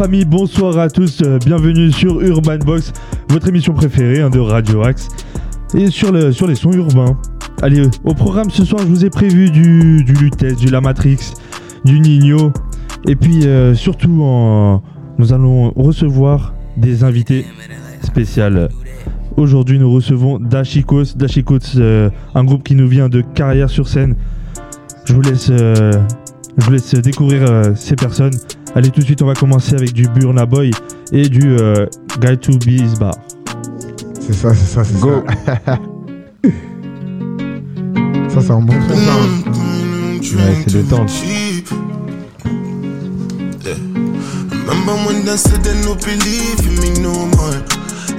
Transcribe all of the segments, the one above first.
famille, bonsoir à tous, euh, bienvenue sur Urban Box, votre émission préférée hein, de Radio Axe et sur, le, sur les sons urbains. Allez, au programme ce soir, je vous ai prévu du, du du La Matrix, du Nino, et puis euh, surtout, nous allons recevoir des invités spéciaux. Aujourd'hui, nous recevons Dashikos, Dashikos, euh, un groupe qui nous vient de Carrière sur scène. Je vous laisse, découvrir ces personnes. Allez, tout de suite, on va commencer avec du Burna Boy et du euh, Guy to Be's Bar. C'est ça, c'est ça, c'est Go. ça. ça, c'est un bon son, ça. hein. Ouais, c'est détente. Remember when they said they no believe in me no more.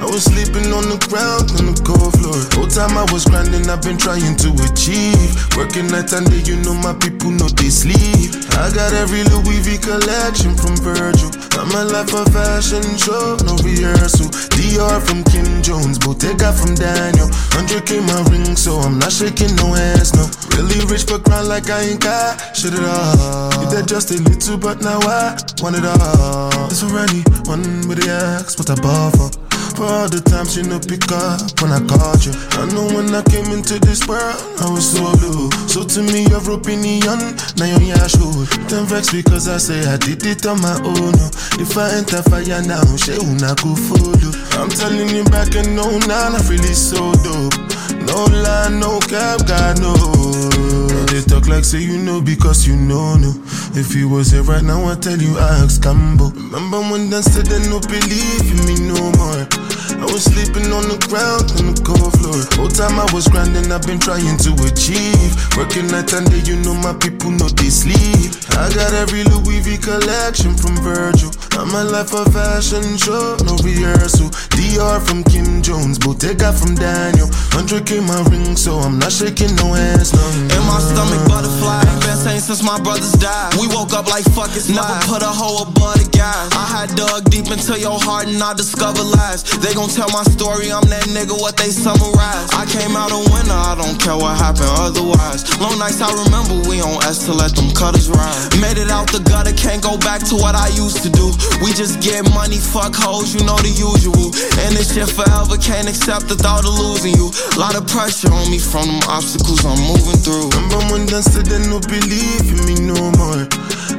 I was sleeping on the ground on the cold floor. Whole time I was grinding, I've been trying to achieve. Working night and day, you know my people know they sleep. I got every Louis V collection from Virgil. I'm a life of fashion show, no rehearsal. DR from Kim Jones, Bottega from Daniel. 100k my ring, so I'm not shaking no hands, no. Really rich, but grind like I ain't got shit at all. You did just a little, but now I want it all. It's already one with the axe, what I bought for. For all the times you know pick up when I called you. I know when I came into this world, I was so blue. So to me, your opinion, now you're yeah, sure. Don't vex because I say I did it on my own. Oh. If I enter fire now, she una go follow. I'm telling you back and no, now I really so dope. No lie, no cap, God no. They talk like say you know because you know no. If you was here right now, I tell you I ask Cambo. Remember when they said they no believe in me no more. I was sleeping on the ground on the cold floor. Whole time I was grinding, I've been trying to achieve. Working night and day, you know my people know they sleep. I got every Louis V collection from Virgil. I'm a life of fashion show, no rehearsal. DR from Kim Jones, Bottega from Daniel. 100k my ring, so I'm not shaking no hands, no. In my stomach, butterfly. Been saying since my brothers died. We woke up like fuck it's Never put a hoe above the guys. I had dug deep into your heart and I discovered lies. They gon' tell my story, I'm that nigga, what they summarize. I came out a winner, I don't care what happened otherwise. Long nights I remember, we on S to let them cutters ride. Made it out the gutter, can't go back to what I used to do. We just get money, fuck hoes, you know the usual. And this shit forever, can't accept the thought of losing you. A lot of pressure on me from them obstacles I'm moving through. Remember when they said they don't believe in me no more.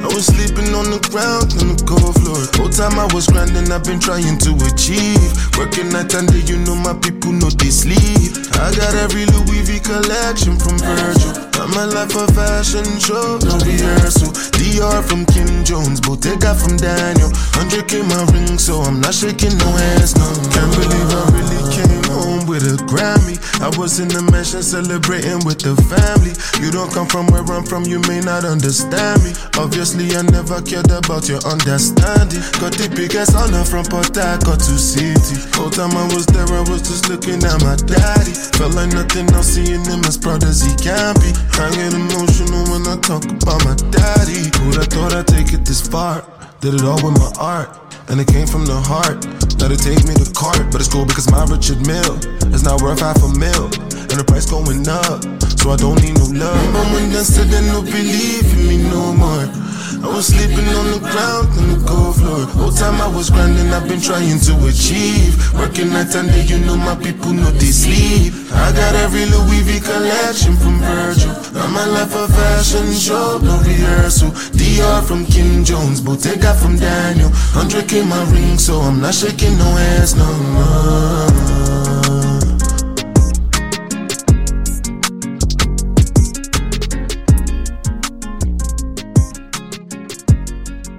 I was sleeping on the ground on the cold floor. Whole time I was grinding, I've been trying to achieve. Working night and day, you know my people know they sleep. I got every Louis V collection from Virgil. I'm a life of fashion show, no rehearsal. DR from Kim Jones, Bottega from Daniel. 100k my ring, so I'm not shaking no hands, no. Can't believe I really came home with a Grammy. I was in the mansion celebrating with the family. You don't come from where I'm from, you may not understand me. Obviously, I never cared about your understanding. Got the biggest honor from Port Harcourt to City. Whole time I was there, I was just looking at my daddy. Felt like nothing else, seeing him as proud as he can be. I get emotional when I talk about my daddy. Who'd I thought I'd take it this far? Did it all with my art. And it came from the heart. Now they take me to court, but it's cool because my Richard Mill is now worth half a mil. And the price going up, so I don't need no love. When they said they no believe in me no more. I was sleeping on the ground on the cold floor. Whole time I was grinding, I've been trying to achieve. Working night and day, you know my people know they sleep. I got every Louis V collection from Virgil. I'm a life of fashion show, no rehearsal. DR from Kim Jones, Bottega from Daniel. 100k my ring, so I'm not shaking no hands, no, no.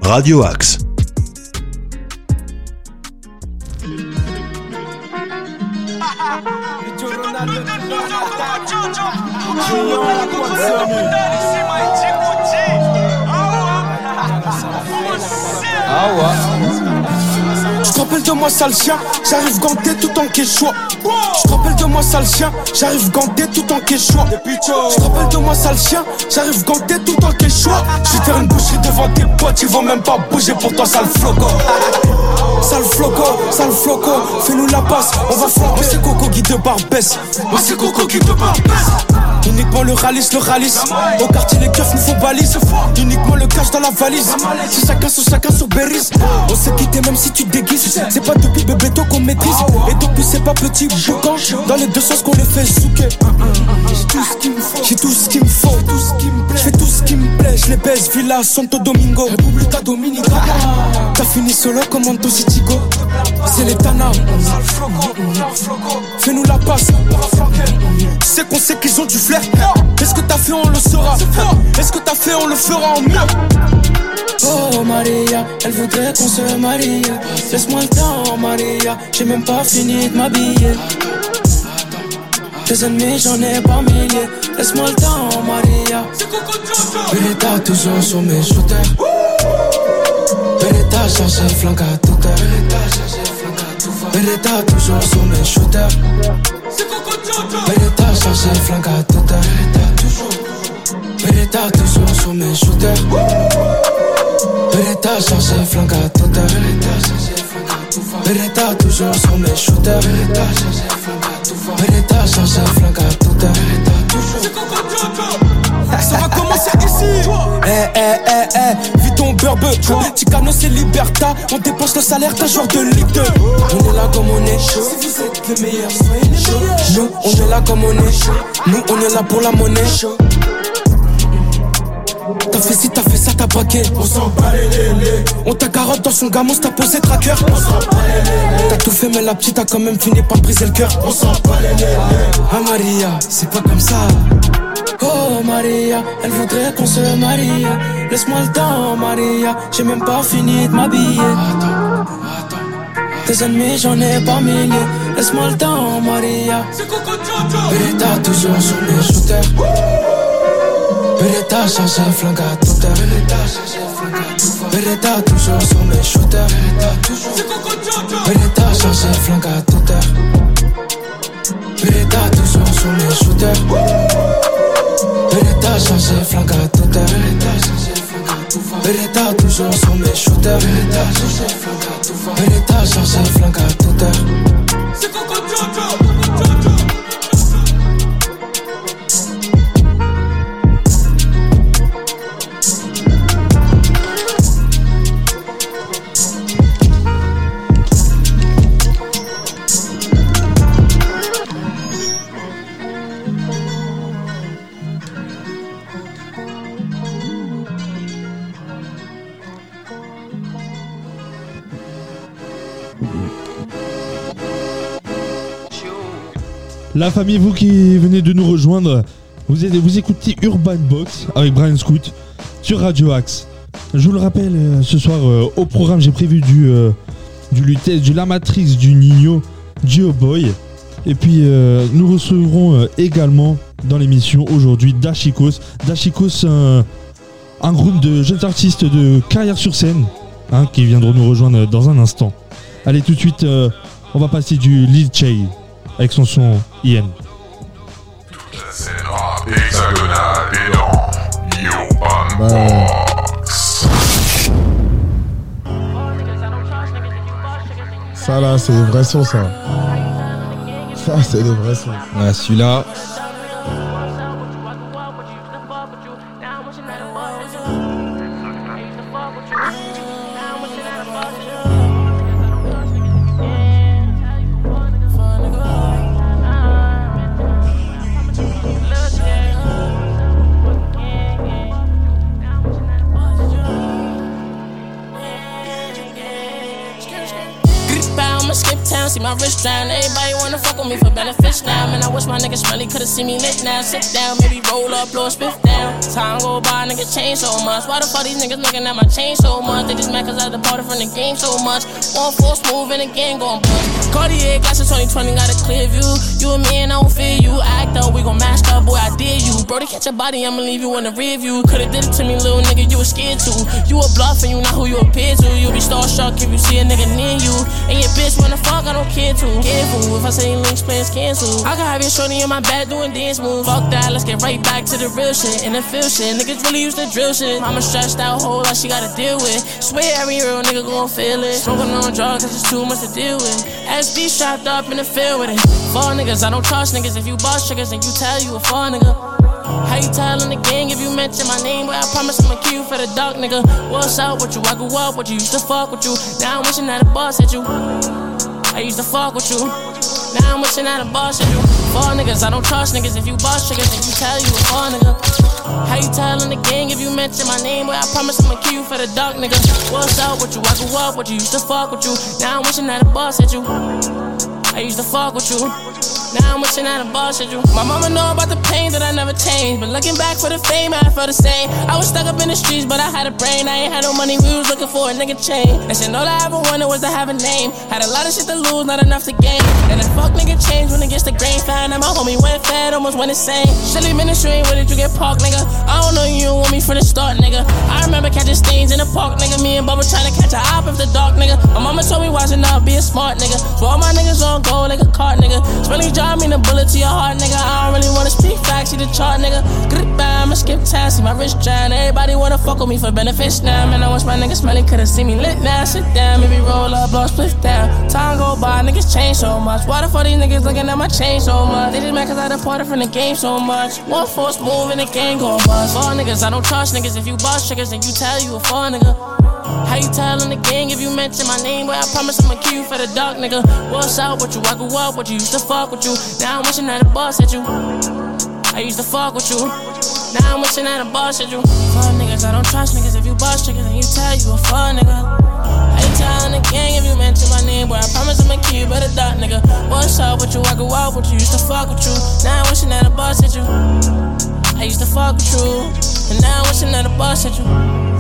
Radio Axe. Je te rappelle de moi sale chien, j'arrive ganté tout en quechua. Je te rappelle de moi sale chien, j'arrive ganté tout en quechua. Je te rappelle de moi sale chien, j'arrive ganté tout en quechua. Je faire une boucherie devant tes potes, ils vont même pas bouger pour toi sale floco. Sale floco, sale floco, fais-nous la passe, on va flamber. Moi c'est Coco qui de Barbès, moi c'est Coco qui de Barbès. Uniquement le ralice, le ralice. Au quartier, les keufs nous font balise. Uniquement le cash dans la valise. Si chacun sur chacun sur Berries. On s'est quitté même si tu déguises. C'est pas depuis bébé toi qu'on maîtrise. Et depuis c'est pas petit boucan. Dans les deux sens qu'on les fait souquer. J'ai tout ce qu'il me faut. J'ai tout ce qu'il me faut. Je fais tout ce qui me plaît. Je les baisse. Villa Santo Domingo. Republica Dominicana. T'as fini solo comme Anto Citigo. C'est les Tana. Fais-nous la passe. C'est qu'on sait qu'ils ont du flair. Est-ce que t'as fait, on le saura. Est-ce que t'as fait, on le fera en mieux. Oh Maria, elle voudrait qu'on se marie. Laisse-moi le temps, Maria. J'ai même pas fini de m'habiller. Tes ennemis, j'en ai pas milliers. Laisse-moi le temps, Maria. Beretta toujours sur mes shooters. Beretta chargé flingue à toute heure. Beretta toujours sur mes shooters. Beretta chargé flingue à heure. Beretta toujours sur mes shooters. Beretta chargé flingue à. Beretta toujours sur mes shooters. Beretta chargé flingue à toute heure. Ça va commencer ici. Eh, eh, eh, eh, Ticano, c'est Liberta. On dépense le salaire d'un joueur de Ligue 2. On est là comme on est. Si vous êtes le meilleur, soyez meilleurs. Nous, on est là comme on est. Nous, on est là pour la monnaie. T'as fait ci, t'as fait ça, t'as braqué. On s'en bat les lélés. On t'a carotte dans son gamin, t'as posé tracker. On s'en bat les. T'as tout fait, mais la petite a quand même fini par briser le cœur. On s'en bat les lélés. Ah Maria, c'est pas comme ça. Oh Maria, elle voudrait qu'on se marie. Laisse-moi le temps, Maria. J'ai même pas fini de m'habiller. Tes ennemis, j'en ai pas milliers. Laisse-moi le temps, Maria. Beretta toujours sur mes shooters. Beretta chargé flingue à toute heure. Beretta toujours sur mes shooters. Beretta chargé flingue à toute heure. Beretta toujours sur mes shooters. Beretta chargé flingue à toute heure. Beretta toujours sur mes shooters. À toute heure. La famille, vous qui venez de nous rejoindre, vous, écoutez Urban Box avec Brian Scoot sur Radio Axe. Je vous le rappelle, euh, ce soir euh, au programme, j'ai prévu du, euh, du du La Matrix, du Nino, du Boy. Et puis euh, nous recevrons également dans l'émission aujourd'hui Dashikos. Dashikos, un, groupe de jeunes artistes de carrière sur scène hein, qui viendront nous rejoindre dans un instant. Allez, tout de suite, on va passer du Lil Chay avec son son IN. scène rap hexagonale et dans Box. ça là, c'est des vrais sons, ça. Ça, c'est des vrais sons. Ah, celui-là, see my wrist down. Everybody wanna fuck with me for benefits now. Man, I wish my niggas smelly could've seen me lit now. Sit down, maybe roll up, blow a spiff down. Time go by, niggas change so much. Why the fuck these niggas looking at my chain so much? They just mad cause I departed from the game so much. One force move and the game gon' bust. Cartier glasses 2020 got a clear view. You and me and I don't fear you. Act up, we gon' mask up, boy, I dare you. Brody, catch your body, I'ma leave you in the rear view. Could've did it to me, little nigga, you was scared to. You a bluff and you not who you appear to. You be starstruck if you see a nigga near you. And your bitch wanna fuck, I don't care to. Careful, if I say links, plans cancel. I can have your shorty in my bed doing dance moves. Fuck that, let's get right back to the real shit. In the feel shit. Niggas really used to drill shit. Mama stressed out, whole lot she gotta deal with. Swear every real nigga gon' feel it. Smoking on drugs, cause it's too much to deal with. SB strapped up in the field with it. Four niggas, I don't trust niggas. If you boss triggers, then you tell you a four nigga. How you tellin' the gang if you mention my name? But I promise I'ma for the dark nigga. What's up with you? I grew up with you, used to fuck with you. Now I'm wishing that a boss hit you. I used to fuck with you. Now I'm wishing that a boss you. Four niggas, I don't trust niggas. If you boss triggers, then you tell you a four nigga. How you tellin' the gang if you mention my name? But I promise I'ma kill you for the dark nigga. What's up with you? I grew up with you, used to fuck with you. Now I'm wishing that a boss hit you. I used to fuck with you. Now I'm wishing that a boss hit you. My mama know about the pain that I never changed. But looking back for the fame, I felt the same. I was stuck up in the streets, but I had a brain. I ain't had no money, we was looking for a nigga chain. And shit, all I ever wanted was to have a name. Had a lot of shit to lose, not enough to gain. And the fuck nigga changed when it gets the grain. Found out my homie went fed, almost went insane. Silly ministry, where did you get parked, nigga? I don't know you want me from the start, nigga. I remember catching stains in the park, nigga. Me and Bubba trying to catch a op the dark, nigga. My mama told me watching out, be a smart nigga. So all my niggas on go like a cart, nigga. Spelling job mean a bullet to your heart, nigga. I don't really wanna speak facts, see the chart, nigga. Grip I'ma skip tasks, see my wrist drown. Everybody wanna fuck with me for benefits now. Man, I wish my niggas smelly could've seen me lit now. Sit down, maybe roll up, blow split down. Time go by, niggas change so much. Why the fuck these niggas looking at my chain so much? They just mad cause I departed from the game so much. One force move and the game go bust. Four niggas, I don't trust niggas. If you boss triggers, then you tell you a four nigga. How you tellin' the gang if you mention my name? But I promise I'ma kill you for the dark nigga. What's up with you? I grew up with you, used to fuck with you. Now I'm wishing that a boss hit you. I used to fuck with you. Now I'm wishing that a boss hit you. Fuck niggas, I don't trust niggas. If you boss triggers, then you tell you a fuck nigga. How you tellin' the gang if you mention my name? But I promise I'ma kill you for the dark nigga. What's up with you? I grew up with you, used to fuck with you. Now I'm wishing that a boss hit you. I used to fuck with you. And now I'm wishing that a boss hit you.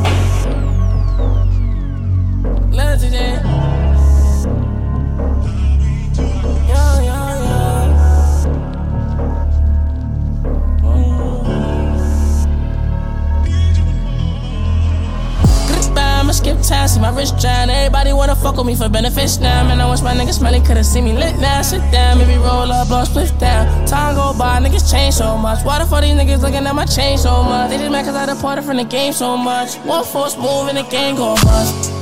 Fuck with me for benefits now. Man, I wish my niggas smelly could've seen me lit now. Sit down, maybe roll up, blow split down. Time go by, niggas change so much. Why the fuck these niggas looking at my chain so much? They just mad cause I departed from the game so much. One force move and the game go bust.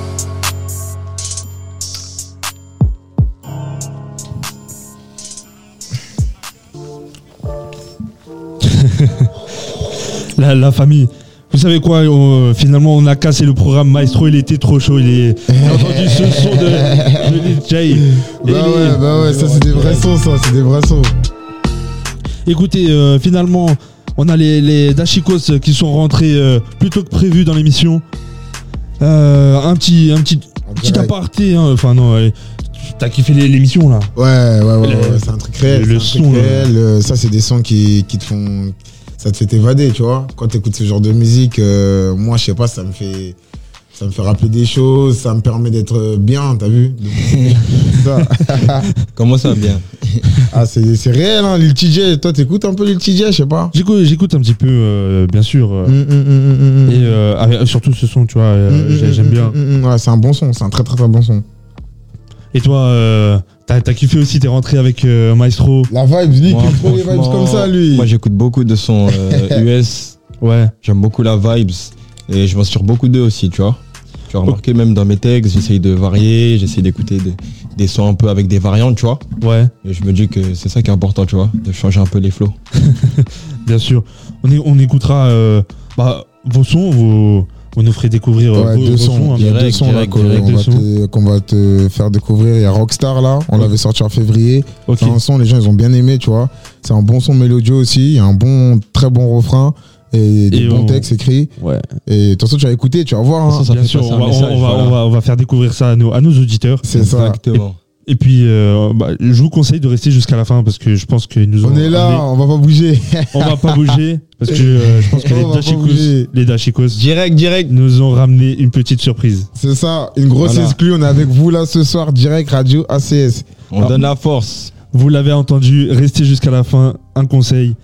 La, la famille. Vous savez quoi on- Finalement, on a cassé le programme. Maestro, il était trop chaud. Il est. J'ai entendu ce son de, de. Bah ouais, bah ouais, ça c'est des vrais sons, ça, c'est des vrais sons. Écoutez, euh, finalement, on a les, les Dashikos qui sont rentrés euh, plus tôt que prévu dans l'émission. Euh, un petit, un petit, petit aparté. hein. Enfin non, ouais. t'as kiffé l'é- l'émission là? Ouais, ouais, ouais, ouais, c'est un truc réel. le un son, truc réel. Euh, Ça, c'est des sons qui, qui te font. Ça te fait t'évader, tu vois. Quand tu écoutes ce genre de musique, euh, moi, je sais pas, ça me fait. Ça me fait rappeler des choses, ça me permet d'être bien, t'as vu Ça. Comment ça, bien? Ah, c'est c'est réel, hein, Lil TJ. Toi, t'écoutes un peu Lil TJ, je sais pas. J'écoute, j'écoute un petit peu, euh, bien sûr. euh, Mm, mm, mm. Et euh, avec- surtout ce son, tu vois, euh, Mm, mm, j'ai- mm, j'aime bien. mm, mm. Ouais, c'est un bon son, c'est un très très très bon son. Et toi, euh, t'as t'as kiffé aussi, t'es rentré avec euh, Maestro. La vibe, lui, il kiffe trop les vibes franchement, comme ça, lui. Moi, j'écoute beaucoup de sons euh, US. Ouais. J'aime beaucoup la vibes. Et je m'inspire beaucoup d'eux aussi, tu vois. Tu as remarqué, même dans mes textes, j'essaye de varier, j'essaye d'écouter des, des sons un peu avec des variantes, tu vois. Ouais, Et je me dis que c'est ça qui est important, tu vois, de changer un peu les flows. bien sûr. On, est, on écoutera euh, bah, vos sons, vos, vous nous ferez découvrir euh, Ouais, vos, deux vos sons, sons. hein. il y a direct, deux sons qu'on direct, on deux va sons. te- qu'on va te faire découvrir. Il y a Rockstar là, on l'avait sorti en février. Ok. C'est un son, les gens ils ont bien aimé, tu vois. C'est un bon son mélodieux aussi, il y a un bon, très bon refrain et des Et bons on- textes écrits. Ouais. Et de toute façon, tu vas écouter, tu vas voir. hein. Ça, ça Bien sûr, on va, on, message, on va, voilà. on va- on va faire découvrir ça à nos, à nos auditeurs. C'est ça. Exactement. Et puis, euh, bah, je vous conseille de rester jusqu'à la fin parce que je pense qu'ils nous ont. On est là, amené- on va pas bouger. On va pas bouger parce que euh, je pense que les bouger. les Dashikos Direct, direct. nous ont ramené une petite surprise. C'est ça, une grosse Voilà. exclue. On est avec vous là ce soir, direct radio ACS. On donne la force. Vous l'avez entendu, restez jusqu'à la fin, un conseil.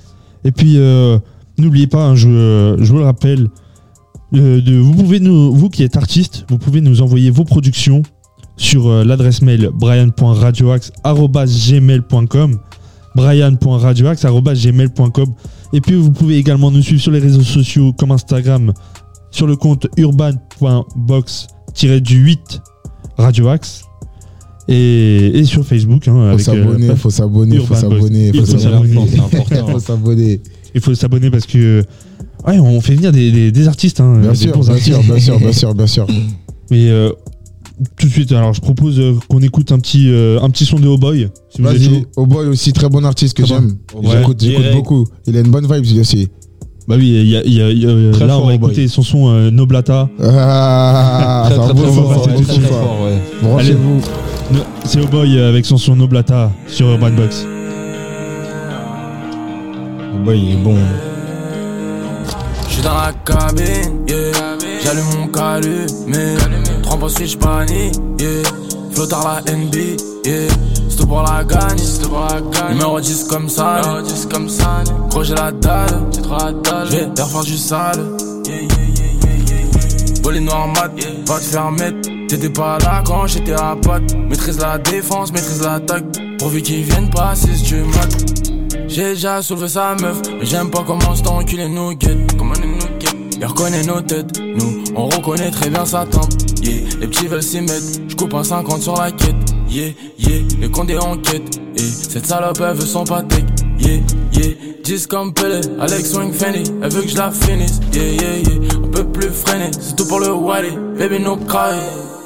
Et puis, euh, n'oubliez pas, hein, je, je vous le rappelle, euh, de, vous pouvez nous, vous qui êtes artiste, vous pouvez nous envoyer vos productions sur euh, l'adresse mail brian.radioax.gmail.com brian.radioax.gmail.com Et puis vous pouvez également nous suivre sur les réseaux sociaux comme Instagram sur le compte urban.box-du8 Radio Axe. Et, et sur Facebook. Hein, Faut avec, euh, s'abonner, faut s'abonner, faut s'abonner, Il faut s'abonner. s'abonner. C'est important. Faut s'abonner. Il faut s'abonner parce que ouais, on fait venir des, des- des artistes, hein, Bien des sûr, bons bien artistes. sûr, bien sûr, bien sûr, bien sûr. Mais euh, tout de suite, alors je propose euh, qu'on écoute un petit, euh, un petit son de Oh Boy. Si vous êtes Vas-y. Oh Boy aussi, très bon artiste que Très j'aime. bon. J'écoute, Ouais. j'écoute Direct. beaucoup. Il a une bonne vibe lui aussi. Bah oui, il y a, il y a- il y a- Très là fort, on va écouter son son euh, Noblata. Ah, Très, c'est un très, très fort, c'est ouais, tout très fort. fort, ouais. Branchez-vous. No- C'est Oh Boy euh, avec son son Noblata sur Urban Box. Oh boy, il est bon. J'suis dans la cabine, yeah. J'allume mon calumet. Trempe en switch panique, yeah. Flottard la NB, yeah. C'est pour la gagne, c'est pour la gagne. Numéro 10 comme ça, numéro 10 comme ça. Gros, j'ai la dalle, j'ai trop la dalle. J'vais te faire du sale, yeah, yeah, yeah, yeah, yeah, yeah. Voler noir mat, va te faire mettre. T'étais pas là quand j'étais à patte. Maîtrise la défense, maîtrise l'attaque. Pourvu qu'ils viennent pas si tu mates. J'ai déjà soulevé sa meuf, mais j'aime pas comment cet enculé nous guette. Il reconnaît nos têtes, nous, on reconnaît très bien sa tempe. Yeah, les petits veulent s'y mettre, j'coupe un 50 sur la quête. Yeah, yeah, les condés en quête. Et cette salope, elle veut son patek. Yeah, yeah, 10 comme Pelé, Alex Swing Fanny, elle veut que je la finisse. Yeah, yeah, yeah, on peut plus freiner, c'est tout pour le Wally. Baby, no cry.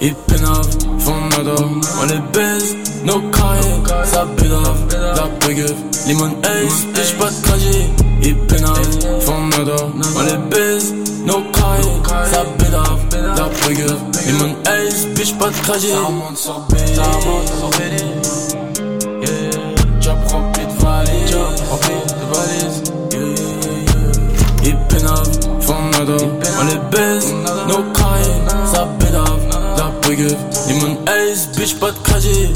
Et pénave, fond nada, on les baise, no cry. Ça pédave, la pégueuf, limon ace, bitch pas de trajet. Et pénave, fond nada, on les baise, no cry. Ça pédave, la pégueuf, limon ace, bitch pas de trajet. Ça. La pégueuf, limon ace, bitch pas de trajet.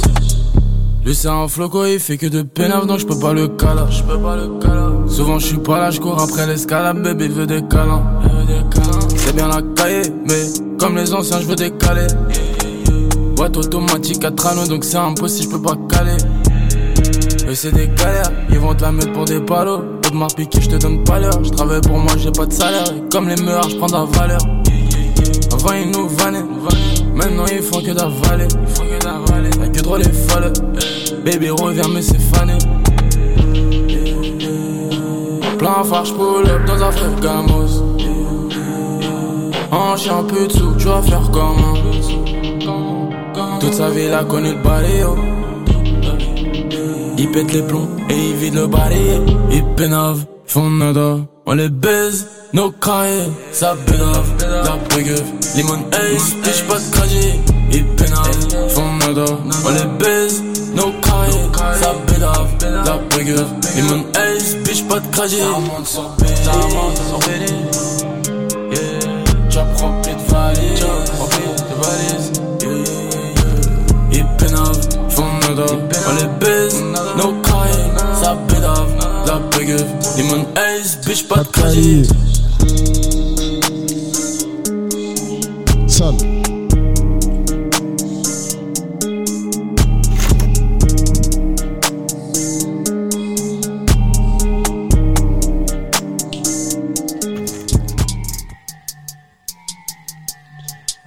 Lui c'est un floco, il fait que de pénave donc je peux pas le caler, je peux pas le caler. Souvent je suis pas là, je cours après l'escalade, bébé veut des câlins. Elle veut des câlins. C'est bien la cahier, mais comme les anciens je veux décaler. Boîte automatique à anneaux donc c'est impossible, je peux pas caler. Eux c'est des galères, ils vont te la mettre pour des palos. Pour de piqué, je te donne pas l'heure. Je travaille pour moi, j'ai pas de salaire. Et comme les meurs, je prends de la valeur. Avant ils nous vannaient, maintenant ils font que d'avaler. Font que trop les folles. Baby reviens mais c'est fané. Plein farce pull up dans un frère gamos. En chien peu de tu vas faire comment Toute sa vie il a connu le baléo. Il pète les plombs et il vide le balayé. Il pénave, font nada. On les baise, nos cahiers, ça pénave. La pégueuf, limon ace, bitch pas font nada. On les baise, cahiers, ça pénave. La limon bitch pas de trajet. Ça sur BD. Yeah, rempli de valises, job rempli de. Yeah, font nada. On les baise, no cahiers, ça pénave. La pégueuf, limon ace, bitch pas de Sale.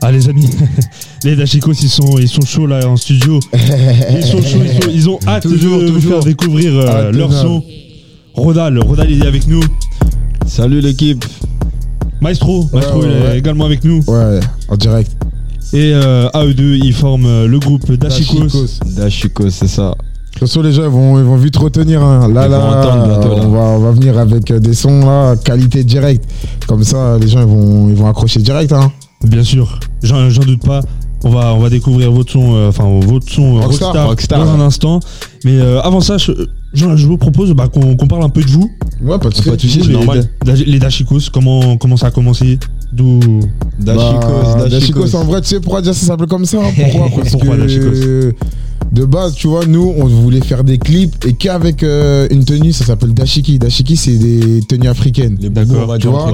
Ah les amis, les Dachikos ils sont, ils sont chauds là en studio. Ils sont chauds, ils, sont- ils ont hâte Toujours, de vous faire découvrir euh, leur son. Rodal, Rodal il est avec nous. Salut l'équipe. Maestro, Maestro ouais, il est ouais. également avec nous. Ouais, en direct. Et euh, à eux deux, ils forment euh, le groupe Dachikos. Dachikos. Dashiko, c'est ça. De toute façon, les gens ils vont, ils vont vite retenir. hein. Là, là, entendre bientôt, là. On, va, on va venir avec euh, des sons là, qualité directe. Comme ça, les gens ils vont, ils vont accrocher direct. Hein. Bien sûr, j'en doute pas. On va, on va découvrir votre son, euh, enfin votre son Rockstar, Rockstar, Rockstar, dans ouais. un instant. Mais euh, avant ça, je, je- je vous propose bah, qu'on parle un peu de vous. Ouais, pas de soucis. Pas de soucis, c'est les, normal. Da- les Dachikos, comment, comment ça a commencé? D'où? Dashikos, Bah, Dashikos. Dashikos, en vrai, tu sais pourquoi dire ça s'appelle comme ça hein? Pourquoi? Parce Pourquoi que Dashikos? De base, tu vois, nous, on voulait faire des clips et qu'avec euh, une tenue, ça s'appelle dashiki. Dashiki, c'est des tenues africaines. Les boubous, tu vois.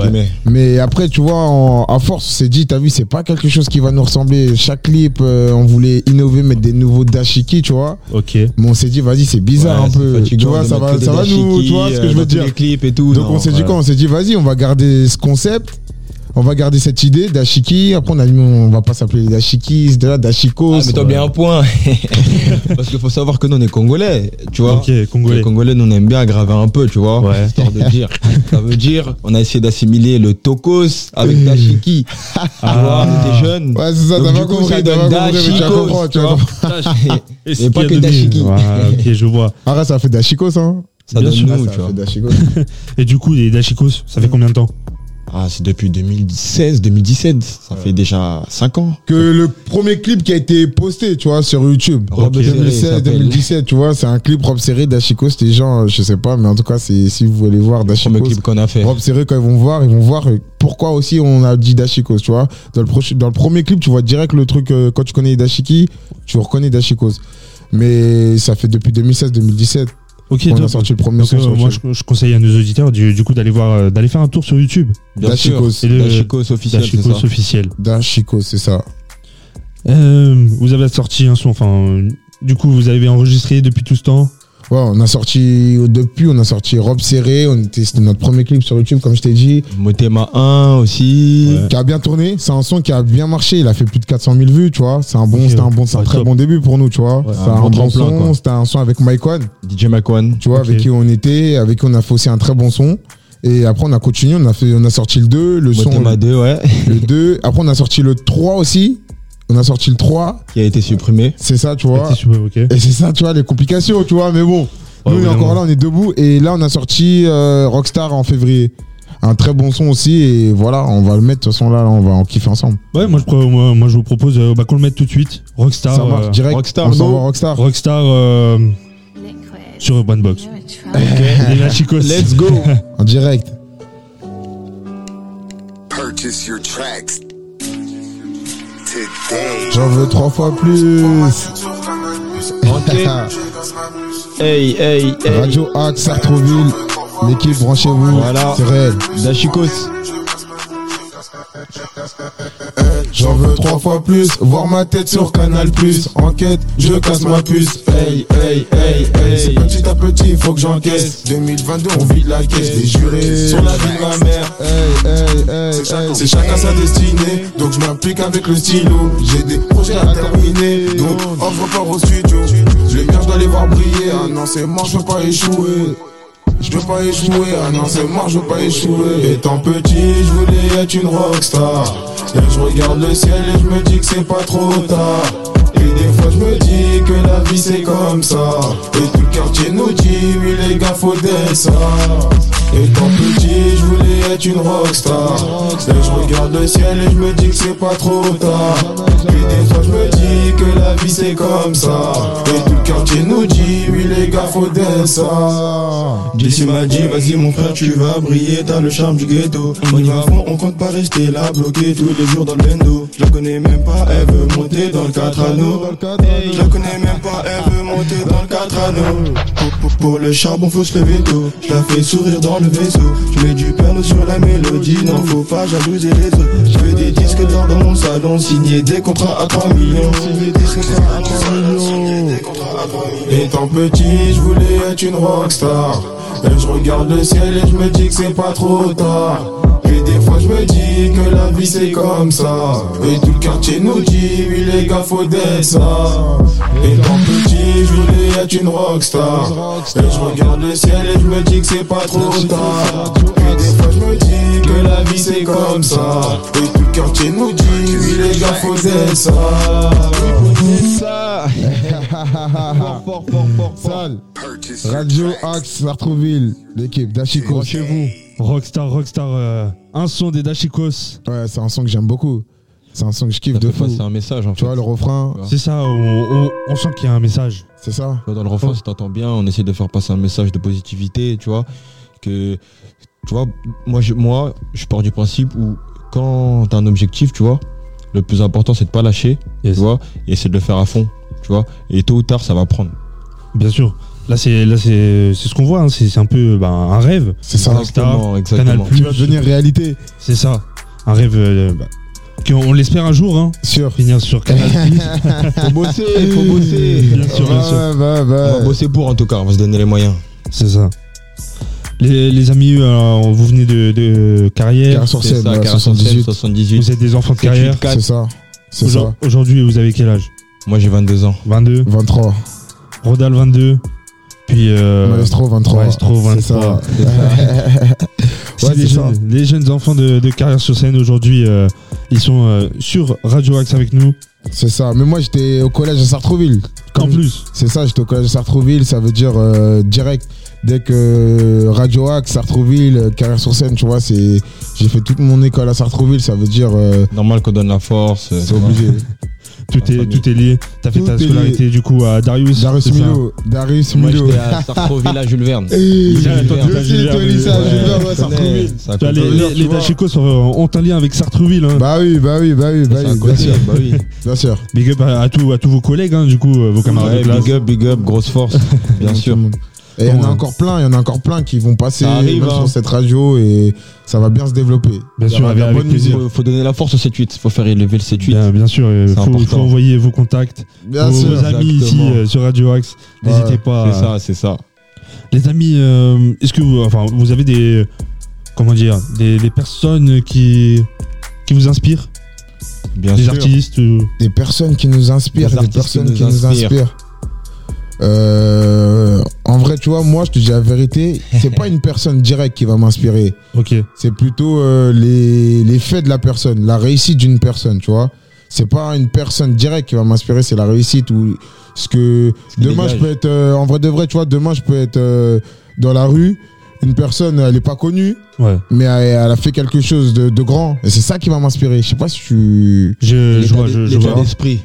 Mais après, tu vois, à force, on s'est dit, t'as vu, c'est pas quelque chose qui va nous ressembler. Chaque clip, euh, on voulait innover, mettre des nouveaux dashiki, tu vois. Ok. Mais on s'est dit, vas-y, c'est bizarre Ouais, un peu. Tu vois, ça va, ça va nous, tu vois ce que euh, je dans veux dire. les clips et tout. Donc non, on s'est dit quoi? On s'est dit, vas-y, on va garder ce concept. On va garder cette idée dashiki. Après, on a dit, on va pas s'appeler les dashikis, de là, dashikos. Ah, mais toi bien un point. Parce qu'il faut savoir que nous on est congolais, tu vois. Ok, congolais. Les Congolais, nous on aime bien aggraver un peu, tu vois. Ouais. Histoire de dire. Ça veut dire, on a essayé d'assimiler le tokos avec dashiki. Tu vois, on était jeunes. Ouais, c'est ça, t'as du pas coup, compris, ça t'as pas compris, mais tu comprendre, tu tu vois. Et pas que dashiki. Voilà, ok, je vois. Arrête, ça fait dashikos, hein. Ça Bien donne sûr. nous, Ah, ça tu vois. fait. Et du coup, les dashikos, ça fait combien de temps Ah, c'est depuis 2016, 2017. Ça fait déjà 5 ans. que le premier clip qui a été posté, tu vois, sur YouTube. Robe serrée, ça 2016, s'appelle. 2017, tu vois, c'est un clip robe serrée d'Achiko. C'était genre, euh, je sais pas, mais en tout cas, c'est si vous voulez voir Le d'Achiko. premier clip qu'on a fait. Robe serrée, quand ils vont voir, ils vont voir pourquoi aussi on a dit Dashikos, tu vois. Dans le, dans le premier clip, tu vois direct le truc, euh, quand tu connais Dashiki, tu reconnais Dashikos. Mais ça fait depuis 2016-2017 Ok, qu'on a top. sorti le premier Donc, son euh, sur moi, je, je conseille à nos auditeurs du, du coup d'aller voir, euh, d'aller faire un tour sur YouTube. Le- Dashikos officiel, ça. officiel. Dashikos, c'est ça. Euh, vous avez sorti un son, enfin, du coup, vous avez enregistré depuis tout ce temps. Ouais, on a sorti, depuis, on a sorti. On était, c'était notre premier clip sur YouTube, comme je t'ai dit. Motema 1 aussi. Ouais. qui a bien tourné. C'est un son qui a bien marché. Il a fait plus de 400 000 vues, tu vois. C'est un bon, c'était un bon, c'est un très top. bon début pour nous, tu vois. Ouais, c'est un bon bon son. C'était un son avec Mike One, DJ Makwan. tu vois, avec qui on était, avec qui on a fait aussi un très bon son. Et après, on a continué. On a fait, on a sorti le 2, le son, Motema 2, ouais. le 2. Après, on a sorti le 3 aussi. On a sorti le 3. Qui a été supprimé. C'est ça, tu vois. Et c'est ça, tu vois, les complications, tu vois. Mais bon, Ouais, nous, on est encore là, on est debout. Et là, on a sorti euh, Rockstar en février. Un très bon son aussi. Et voilà, on va le mettre. De toute façon, là, on va en kiffer ensemble. Ouais, moi je, moi, moi, je vous propose euh, bah, qu'on le mette tout de suite. Rockstar. ça marche euh, direct. Rockstar, on s'envoie Rockstar. Rockstar euh, sur Urban Box. Les Nachicos. Let's go. En direct. Purchase your tracks. J'en veux trois fois plus. Hey, hey, hey. Radio Axe, Sartreville. L'équipe, branchez-vous. Voilà. C'est réel. J'en veux trois fois plus. Voir ma tête sur Canal Plus. Enquête, je casse ma puce. Hey, hey, hey, hey. C'est petit à petit, faut que j'encaisse. 2022, on vide la caisse. Des jurés. Sur la vie de ma mère. Hey, hey, hey, hey. C'est chacun sa destinée. Donc je m'implique avec le stylo. J'ai des projets à terminer. Donc, offre pas au studio. Je les viens, je dois les voir briller. Ah non, c'est mort, je veux pas échouer. Je veux pas échouer, ah non c'est mort, je veux pas échouer. Étant petit, je voulais être une rockstar. Et je regarde le ciel et je me dis que c'est pas trop tard Et des fois je me dis que la vie c'est comme ça. Et tout le quartier nous dit, oui les gars faut ça Étant petit, je voulais être une rockstar. Et je regarde le ciel et je me dis que c'est pas trop tard. Et des fois je me dis que la vie c'est comme ça. Et tout le quartier nous dit, oui les gars faut ça JC m'a dit vas-y mon frère tu vas briller. T'as le charme du ghetto. On y va fond on compte pas rester là bloqué tous les jours dans le bendo Je la connais même pas elle veut monter dans le 4 anneaux Je la connais même pas elle veut monter dans le 4 anneaux pour, pour- pour le charbon faut se lever tôt. Je la fais sourire dans le vaisseau. Je mets du perno sur la mélodie. Non faut pas jalouser les autres. Je fais des disques d'or dans mon salon. Signer des contrats à 3 millions. Signer des contrats à 3 millions. Étant petit, je voulais être une rockstar. Et je regarde le ciel et je me dis que c'est pas trop tard. Et fois je me dis que la vie c'est comme ça. Et tout le quartier nous dit, oui les gars faut d'être ça. Étant petit, je voulais être une rockstar. Et je regarde le ciel et je me dis que c'est pas trop tard. Et des fois je me dis que la vie c'est comme ça. Et tout le quartier nous dit, oui les gars faut d'être ça. Fort, fort, fort, fort. Radio Axe, Sartreville, l'équipe d'Achiko. Chez vous. Rockstar, Rockstar, euh, un son des Dashikos. Ouais, c'est un son que j'aime beaucoup. C'est un son que je kiffe Ça de fou. passer un message en Tu fait. vois, le refrain. C'est ça, on, on- on sent qu'il y a un message. c'est ça Tu vois, Dans le refrain, si t'entends bien, on essaie de faire passer un message de positivité, tu vois. Que, tu vois, moi, je, moi, je pars du principe où quand t'as un objectif, tu vois, le plus important, c'est de pas lâcher, Yes. tu vois, et c'est de le faire à fond, tu vois. Et tôt ou tard, ça va prendre. Bien sûr. Là, c'est là c'est c'est ce qu'on voit. hein. C'est un peu ben, un rêve. C'est ça. Exactement, Canal exactement. Qui va devenir réalité. C'est ça. Un rêve. euh, bah, qu'on- on l'espère un jour. Hein, Sûr. finir sur Canal. Faut bosser, faut bosser. Bien sûr, bien sûr. Ouais, bah, On bah. va bosser pour en tout cas, on va se donner les moyens. C'est ça. Les, les amis, euh, vous venez de, de carrière. Carrière sur C'est scène, ça, ouais, 47, 78. 78. Vous êtes des enfants de carrière. C'est ça. C'est Aujourd- ça. Aujourd'hui, vous avez quel âge? Moi j'ai 22 ans. 22. 23. Rodal 22. Puis euh, Maestro 23. Maestro C'est ça. 23. Ouais, les, c'est ça. jeunes, les jeunes enfants de, de carrière sur scène aujourd'hui, euh, ils sont euh, sur Radio Axe avec nous. C'est ça. Mais moi, j'étais au collège à Sartrouville. En Comme- plus, C'est ça, j'étais au collège à Sartrouville, ça veut dire euh, direct. Dès que Radio Axe, Sartrouville, euh, carrière sur scène, tu vois, c'est. J'ai fait toute mon école à Sartrouville, ça veut dire. euh, Normal qu'on donne la force. euh, c'est obligé. tout est, tout est lié. T'as fait ta scolarité du coup à Darius. Darius Milo. Darius Moi Milo. j'étais à Sartreville à Jules Verne. Sartrouville. les. Dachicos ont, un lien avec Sartrouville. Hein. Bah oui, bah oui, bah oui, bah bien sûr. bah oui. Bien sûr. Big up à, tous, à tous vos collègues, hein, du coup, vos camarades big up, big up, grosse force, bien sûr. Et il y en a Ouais. encore plein, il y en a encore plein qui vont passer arrive, même hein. sur cette radio et ça va bien se développer. Bien Il y sûr, avec, bonne plaisir. Faut, faut donner la force au 7-8, faut faire élever le 7-8. Bien, bien sûr, il C'est faut, important. faut envoyer vos contacts, Bien vos, sûr. vos amis ici euh, sur Radio Axe. N'hésitez Ouais, pas. C'est ça, c'est ça. Les amis, euh, est-ce que vous, enfin, vous avez des, comment dire, des, des personnes qui, qui vous inspirent, Bien des sûr. artistes ou- Des personnes qui nous inspirent, Des des, artistes personnes qui qui nous nous inspirent. Euh, en vrai, tu vois, moi, je te dis la vérité, c'est pas une personne directe qui va m'inspirer. Ok, C'est plutôt euh, les, les faits de la personne, la réussite d'une personne, tu vois. C'est pas une personne directe qui va m'inspirer, c'est la réussite ou ce que demain dégage. je peux être euh, en vrai de vrai, tu vois, demain je peux être euh, dans la rue, une personne elle est pas connue, ouais. mais elle, elle a fait quelque chose de, de grand et c'est ça qui va m'inspirer. Je sais pas si tu Je, je vois, je, je l'état vois. d'esprit.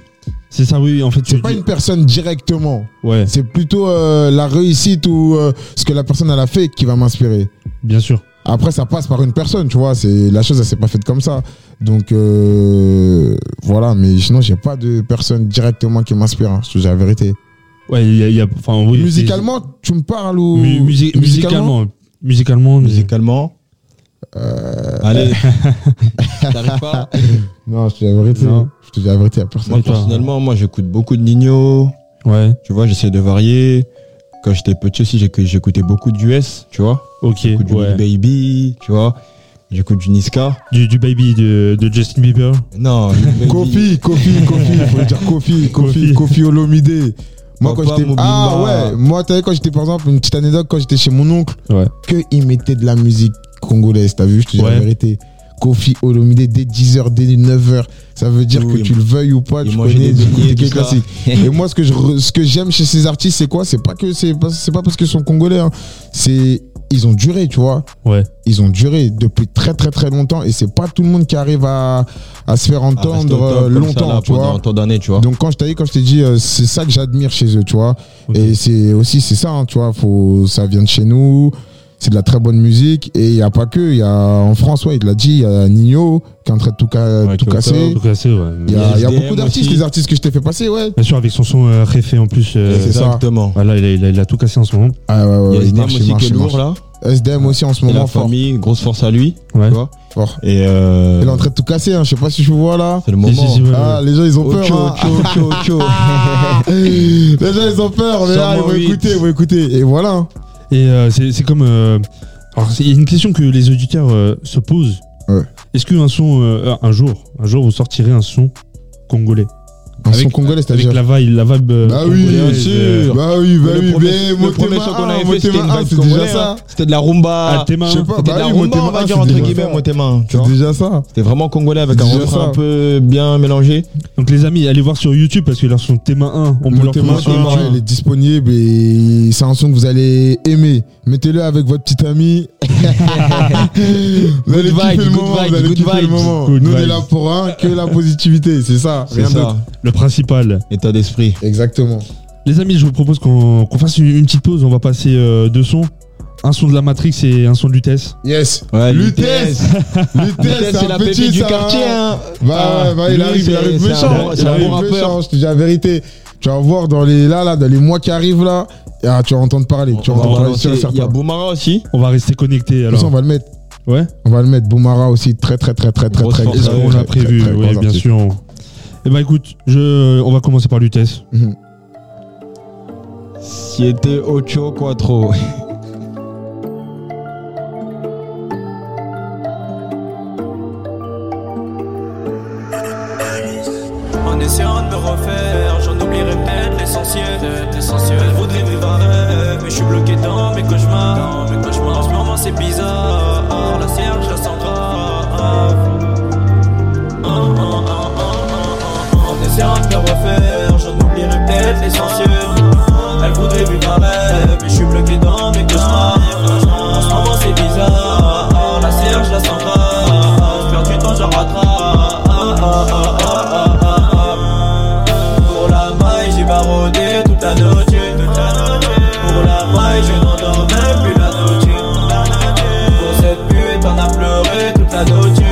C'est ça, oui, en fait. c'est pas une personne directement, Ouais, c'est plutôt euh, la réussite ou euh, ce que la personne elle a fait qui va m'inspirer. bien sûr. Après, ça passe par une personne, tu vois. C'est la chose, elle s'est pas faite comme ça. Donc euh, voilà. Mais sinon, j'ai pas de personne directement qui m'inspire. Hein, je te dis la vérité. Ouais, il y a, il y a- enfin, oui. musicalement, tu me parles ou c'est- mu- musi- musicalement, musicalement, Musicalement. Euh, Allez. T'arrives pas? Non, je te dis la vérité. Non. Je te dis la vérité à personne. Moi personnellement, moi j'écoute beaucoup de Nino. Ouais, Tu vois, j'essaie de varier. Quand j'étais petit aussi, j'ai- j'écoutais beaucoup d'US, tu vois. ok, J'écoute du ouais. Baby, tu vois. J'écoute du Niska. Du, du baby de, de Justin Bieber. Non. Kofi, Kofi, Kofi. Faut dire Kofi, Kofi. Kofi, Kofi Olomide. Moi, quand j'étais. Ah ouais. Moi, t'as vu, quand j'étais, par exemple, une petite anecdote, quand j'étais chez mon oncle, Ouais. que il mettait de la musique congolaise, t'as vu, je te dis Ouais. la vérité. Kofi Olomide dès 10h, dès 9h. Ça veut dire Oui, que tu le veuilles ou pas, tu connais des des classiques. Et moi, ce que je ce que j'aime chez ces artistes, c'est quoi? C'est pas que c'est pas, c'est pas parce qu'ils sont congolais. hein. C'est ils ont duré, tu vois. Ouais. Ils ont duré depuis très très très longtemps et c'est pas tout le monde qui arrive à, à se faire entendre euh, ça, longtemps, là, tu vois. tu. Donc quand je t'ai dit, quand je t'ai dit, euh, c'est ça que j'admire chez eux, tu vois. Et c'est aussi c'est ça, hein, tu vois. Faut, ça vient de chez nous. C'est de la très bonne musique et il y a pas que, il y a en France, ouais, il l'a dit, il y a Nino qui est en train de tout, ca- Ouais, tout casser. Cassé, ouais. Il y a, il y a beaucoup d'artistes, les artistes que je t'ai fait passer, ouais. Bien sûr, avec son son euh, réfé en plus. euh, c'est ça. Exactement. voilà, il a, il, a, il a tout cassé en ce moment. Ah ouais, Il y a il SDM marche, il aussi marche, qui est il lourd là. SDM aussi en ce Et la moment fort. famille, grosse force à lui. Ouais. Tu vois. fort. Et euh, Il est en train de tout casser, hein. je sais pas si je vous vois là. c'est le moment. si, si, ouais, Ah, les gens ils ont peur. Hein. les gens ils ont peur, mais là, ils vont 108. écouter, ils vont écouter. Et voilà. Et euh, c'est comme. euh, alors, c'est une question que les auditeurs euh, se posent. Ouais. Est-ce qu'un son. euh, un jour, un jour, vous sortirez un son congolais? Avec- son congolais, Avec c'est-à-dire. la vibe, la vibe. euh, Bah oui, bien sûr. euh, Bah oui, bah oui, mais le Motema premier qu'on 1, avait fait, c'était une Motema 1, vibe c'est congolaise, déjà ça. hein. C'était de la rumba. Ah, pas, C'était bah de la rumba, Motema on va 1, dire entre guillemets. Motema. tu C'est vois. déjà ça. C'était vraiment congolais avec un refrain un peu bien mélangé. Donc, les amis, allez voir sur YouTube parce que leur son Théma 1, on peut leur sur 1, YouTube. il est disponible et c'est un son que vous allez aimer. Mettez-le avec votre petit ami. vous allez kiffer le moment, vous allez kiffer le moment. Nous on est là pour un, que la positivité, c'est ça, rien d'autre. Le principal. État d'esprit. Exactement. Les amis, je vous propose qu'on qu'on fasse une, une petite pause. On va passer euh, deux sons. Un son de la Matrix et un son du Tess. Yes. Ouais, Lutès. Lutès. Lutès, Lutès, c'est la petit, pépite du quartier. hein. hein. Bah, Ah, ouais, bah, il lui, arrive, il c'est- arrive c'est un méchant. bon- Il c'est un arrive bon rappeur. méchant, je te dis la vérité. Tu vas voir dans les, là, là, dans les mois qui arrivent là, ah, tu vas entendre parler. Tu vas entendre parler Il y a. Boumara aussi. On va rester connecté De toute alors. façon, on va le mettre. Ouais. On va le mettre. Boumara aussi, très, très, très, très, très, Grosse très, force, très, très, l'a très, très, prévu très Oui, gros bien artiste. sûr. Eh ben écoute, je, on va commencer par Lutèce. Mhm. Siete ocho cuatro. En essayant de me refaire, j'en oublierai peut-être l'essentiel. l'essentiel. Je voudrais vivre un rêve, mais je suis bloqué dans mes cauchemars. Dans mes cauchemars. En ce moment, c'est bizarre. La cierge, je la sens Elle voudrait vivre un rêve, mais je suis bloqué dans mes cauchemars. En ce moment, c'est bizarre. La je la sens grave. Je perds du temps, je rattrape. Pour la maille, j'ai barodé toute la noche. Pour la maille, je n'entends même plus la noche. Pour cette pute, on a pleuré toute la noche.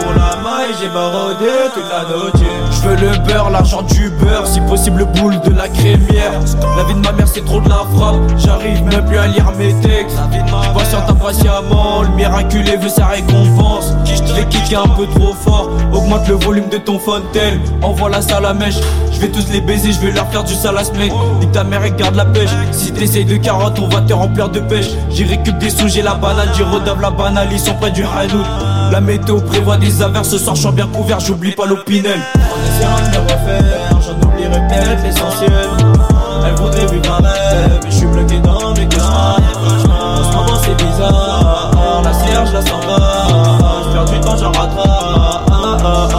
Pour la maille, j'ai barodé toute la noche. Je veux le beurre, l'argent du beurre, si possible le boule de la crémière. La vie de ma mère, c'est trop de la frappe. J'arrive même plus à lire mes textes. Patiente impatiemment, le miraculé veut sa récompense. Je vais kicker un peu trop fort. Augmente le volume de ton fontaine. Envoie la salle à mèche. Je vais tous les baiser, je vais leur faire du salasmé. Nique ta mère et garde la pêche. Si t'essayes de carotte, on va te remplir de pêche. J'y récup des sous, j'ai la banane. J'y redave la banale, ils sont près du hadouk. La météo prévoit des averses. Ce soir, je suis bien couvert, j'oublie pas l'opinel. En essayant de me refaire, j'en oublierai peut-être l'essentiel. Elle voudrait vivre un rêve, mais je suis bloqué dans mes cauchemars. En ce moment, c'est bizarre. La cierge, la sens grave. Je perds du temps, j'en rattrape.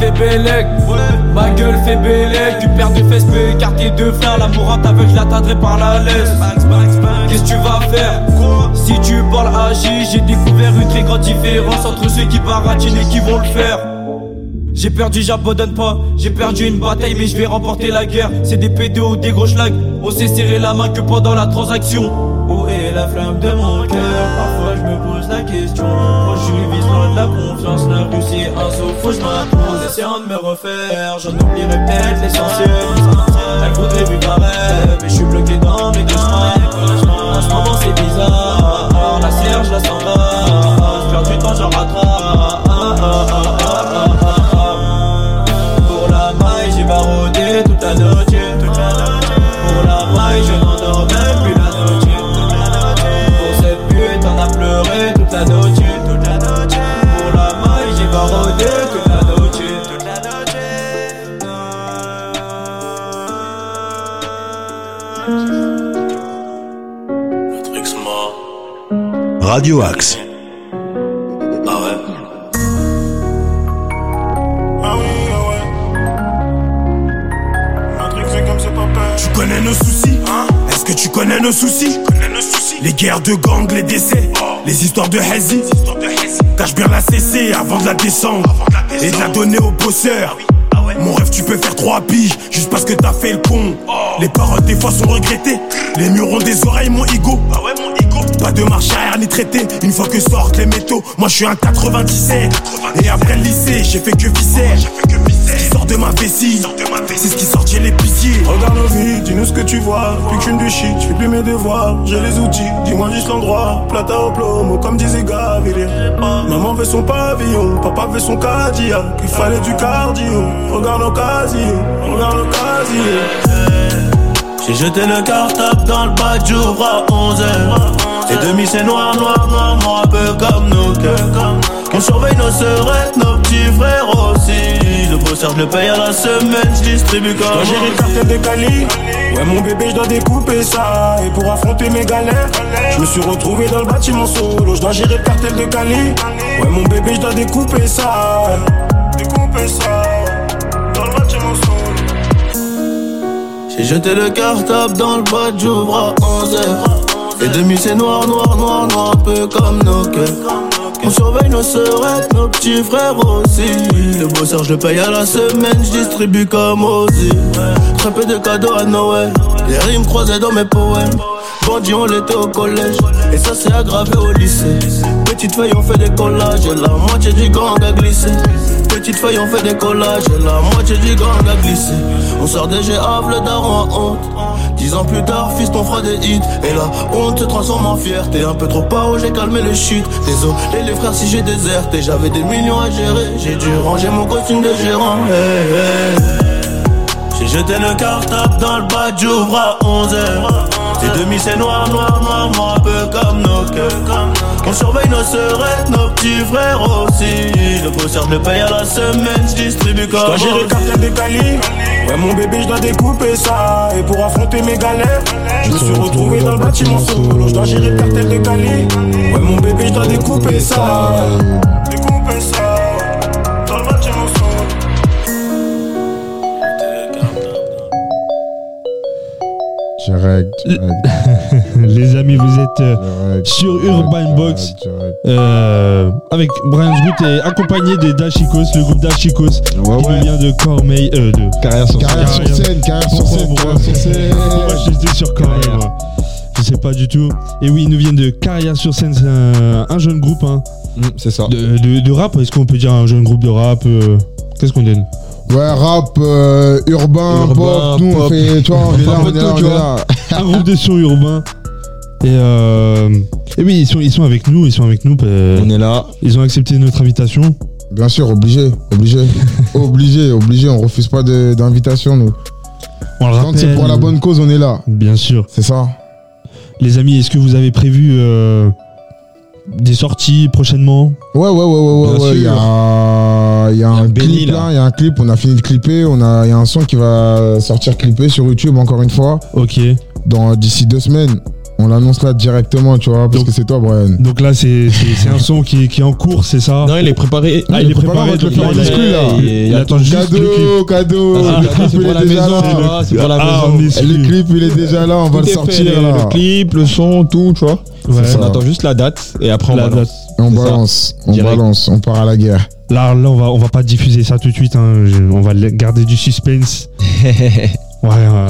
L'effet Bélec, ma gueule fait Bélec. Tu perds de fesses, peux écarter deux frères. L'amour aveugle, je l'atteindrai par la laisse. Qu'est-ce que tu vas faire Si tu parles agi, j'ai découvert une très grande différence entre ceux qui baratinent et qui vont le faire. J'ai perdu, j'abandonne pas. J'ai perdu une bataille, mais je vais remporter la guerre. C'est des pédos ou des gros schlags. On s'est serré la main que pendant la transaction. Où est la flamme de mon cœur? Je suis vise loin de la confiance. La rue un saut, faut que je m'impose. Essayant de me refaire, j'en oublierai peut-être l'essentiel. Elle voudrait vivre un rêve, mais je suis bloqué dans mes cauchemars. En ce moment c'est bizarre. La cierge, la sens grave. Je perds du temps, j'en rattrape. Pour la maille, j'ai barodé toute la noche. Radio Axe. Ah ouais. Ah oui, ah ouais. Matrix, c'est comme c'est pas peur. Tu connais nos soucis Est-ce que tu connais nos soucis Les guerres de gang, les décès Les histoires de Hazy Cache bien la CC avant de la descendre. Et de la donner aux bosseurs. Mon rêve tu peux faire trois piges Juste parce que t'as fait le con. Les paroles des fois sont regrettées. Les murs ont des oreilles mon ego pas de marche arrière ni traité Une fois que sortent les métaux Moi je suis un 97 Et après le lycée j'ai fait que visser Ce qui sort de ma vessie C'est ce qui sort chez l'épicier Regarde nos vies, dis-nous ce que tu vois. Plus qu'une du shit, je fais plus mes devoirs. J'ai les outils, dis-moi juste l'endroit. Plata au plomo, comme disait Gaviria. Maman veut son pavillon, papa veut son Cadillac. Il fallait du cardio. Regarde nos casiers, regarde nos casiers. J'ai jeté le cartable dans le bas du jour à 11h. Et demi c'est noir, noir, noir, noir, un peu comme nos cœurs. On surveille nos sœurs, nos petits frères aussi. Le bosseur, je le paye à la semaine, je distribue Je comme dois gérer le cartel des Cali. Ouais, mon bébé, je dois découper ça. Et pour affronter mes galères, je me suis retrouvé dans le bâtiment solo. Je dois gérer le cartel de Cali. Ouais, mon bébé, je dois découper ça. Découper ça. Dans le bâtiment solo. J'ai jeté le cartable dans le bas j'ouvre à 11h. Et demi c'est noir, noir, noir, noir, un peu comme nos cœurs. On surveille nos sœurs, nos petits frères aussi. Le bosseur, je le paye à la semaine, je distribue comme Ozzy. Très peu de cadeaux à Noël, les rimes croisées dans mes poèmes. Bandit, on l'était au collège, et ça s'est aggravé au lycée. Petite feuille, on fait des collages, et la moitié du gang a glissé. Petite feuille, on fait des collages, et la moitié du gang a glissé. On sort des GAV, le daron honte. Dix ans plus tard, fils, on fera des hits. Et la honte se transforme en fierté. Un peu trop pas j'ai calmé le chute. Désolé les frères si j'ai déserté. J'avais des millions à gérer. J'ai dû ranger mon costume de gérant. Hey, hey. J'ai jeté le cartable dans le bas, j'ouvre à 11h. Tes demi c'est noir, noir, noir, noir, un peu comme nos cœurs. On surveille nos sœurs, nos petits frères aussi. Le bosseur, je le paye à la semaine, je distribue comme j'ai le cartel des Cali, ouais mon bébé je dois découper ça. Et pour affronter mes galères, je me suis retrouvé dans le bâtiment solo Je dois gérer le cartel de Cali, ouais mon bébé je dois découper ça. Découper ça, Direct, direct. Les amis, vous êtes euh, direct, sur direct, Urban direct, Box direct. euh, avec Brian Sgoot et accompagné des Dashikos, le groupe Dashikos qui ouais. nous vient de Cormeil. Euh, de Carrière sur Carrière sur Carrière. scène, carrière sur scène, carrière sur scène. Moi j'étais sur Cormeil, moi. Je sais pas du tout. Et oui, ils nous viennent de Carrière sur scène, c'est un, un jeune groupe hein, Mm, C'est ça. de, de- de rap. Est-ce qu'on peut dire un jeune groupe de rap euh, Qu'est-ce qu'on donne? Ouais, rap, euh, urbain, Urbain, pop, nous on pop. fait, tu vois, on là, on est de là, tout, on tu est vois. là. Un groupe de son urbain. Et, euh, et oui, ils sont, ils sont avec nous, ils sont avec nous. euh, On est là. Ils ont accepté notre invitation. Bien sûr, obligé, obligé, obligé, obligé, on refuse pas d'invitation, nous. On le Quand c'est rappelle. pour la bonne cause, on est là, Bien sûr. c'est ça. Les amis, est-ce que vous avez prévu euh, des sorties prochainement? Ouais, ouais, ouais, ouais, ouais, Bien ouais. Il y sûr. A, il y a un Benny, clip là. il y a un clip, on a fini de clipper, on a, il y a un son qui va sortir clippé sur YouTube encore une fois, Ok. dans d'ici deux semaines. On l'annonce là directement, tu vois, parce Donc- que c'est toi, Brian. Donc là, c'est un son qui, est- qui est en cours, c'est ça? Non, il est préparé. Ah, il est préparé, le donc faire en il exclu là. il- Il il attend juste le clip. Cadeau, cadeau, Ah, le clip il est la déjà là. c'est pour la Ah, maison. Le clip il est déjà là, on va le sortir fait, là. Le clip, le son, tout, tu vois. Ouais. ça. On attend juste la date et après on La balance. On balance, on Direct. balance, on part à la guerre. Là, là on, va, on va pas diffuser ça tout de suite. hein. Je- On va le- garder du suspense. Ouais, euh,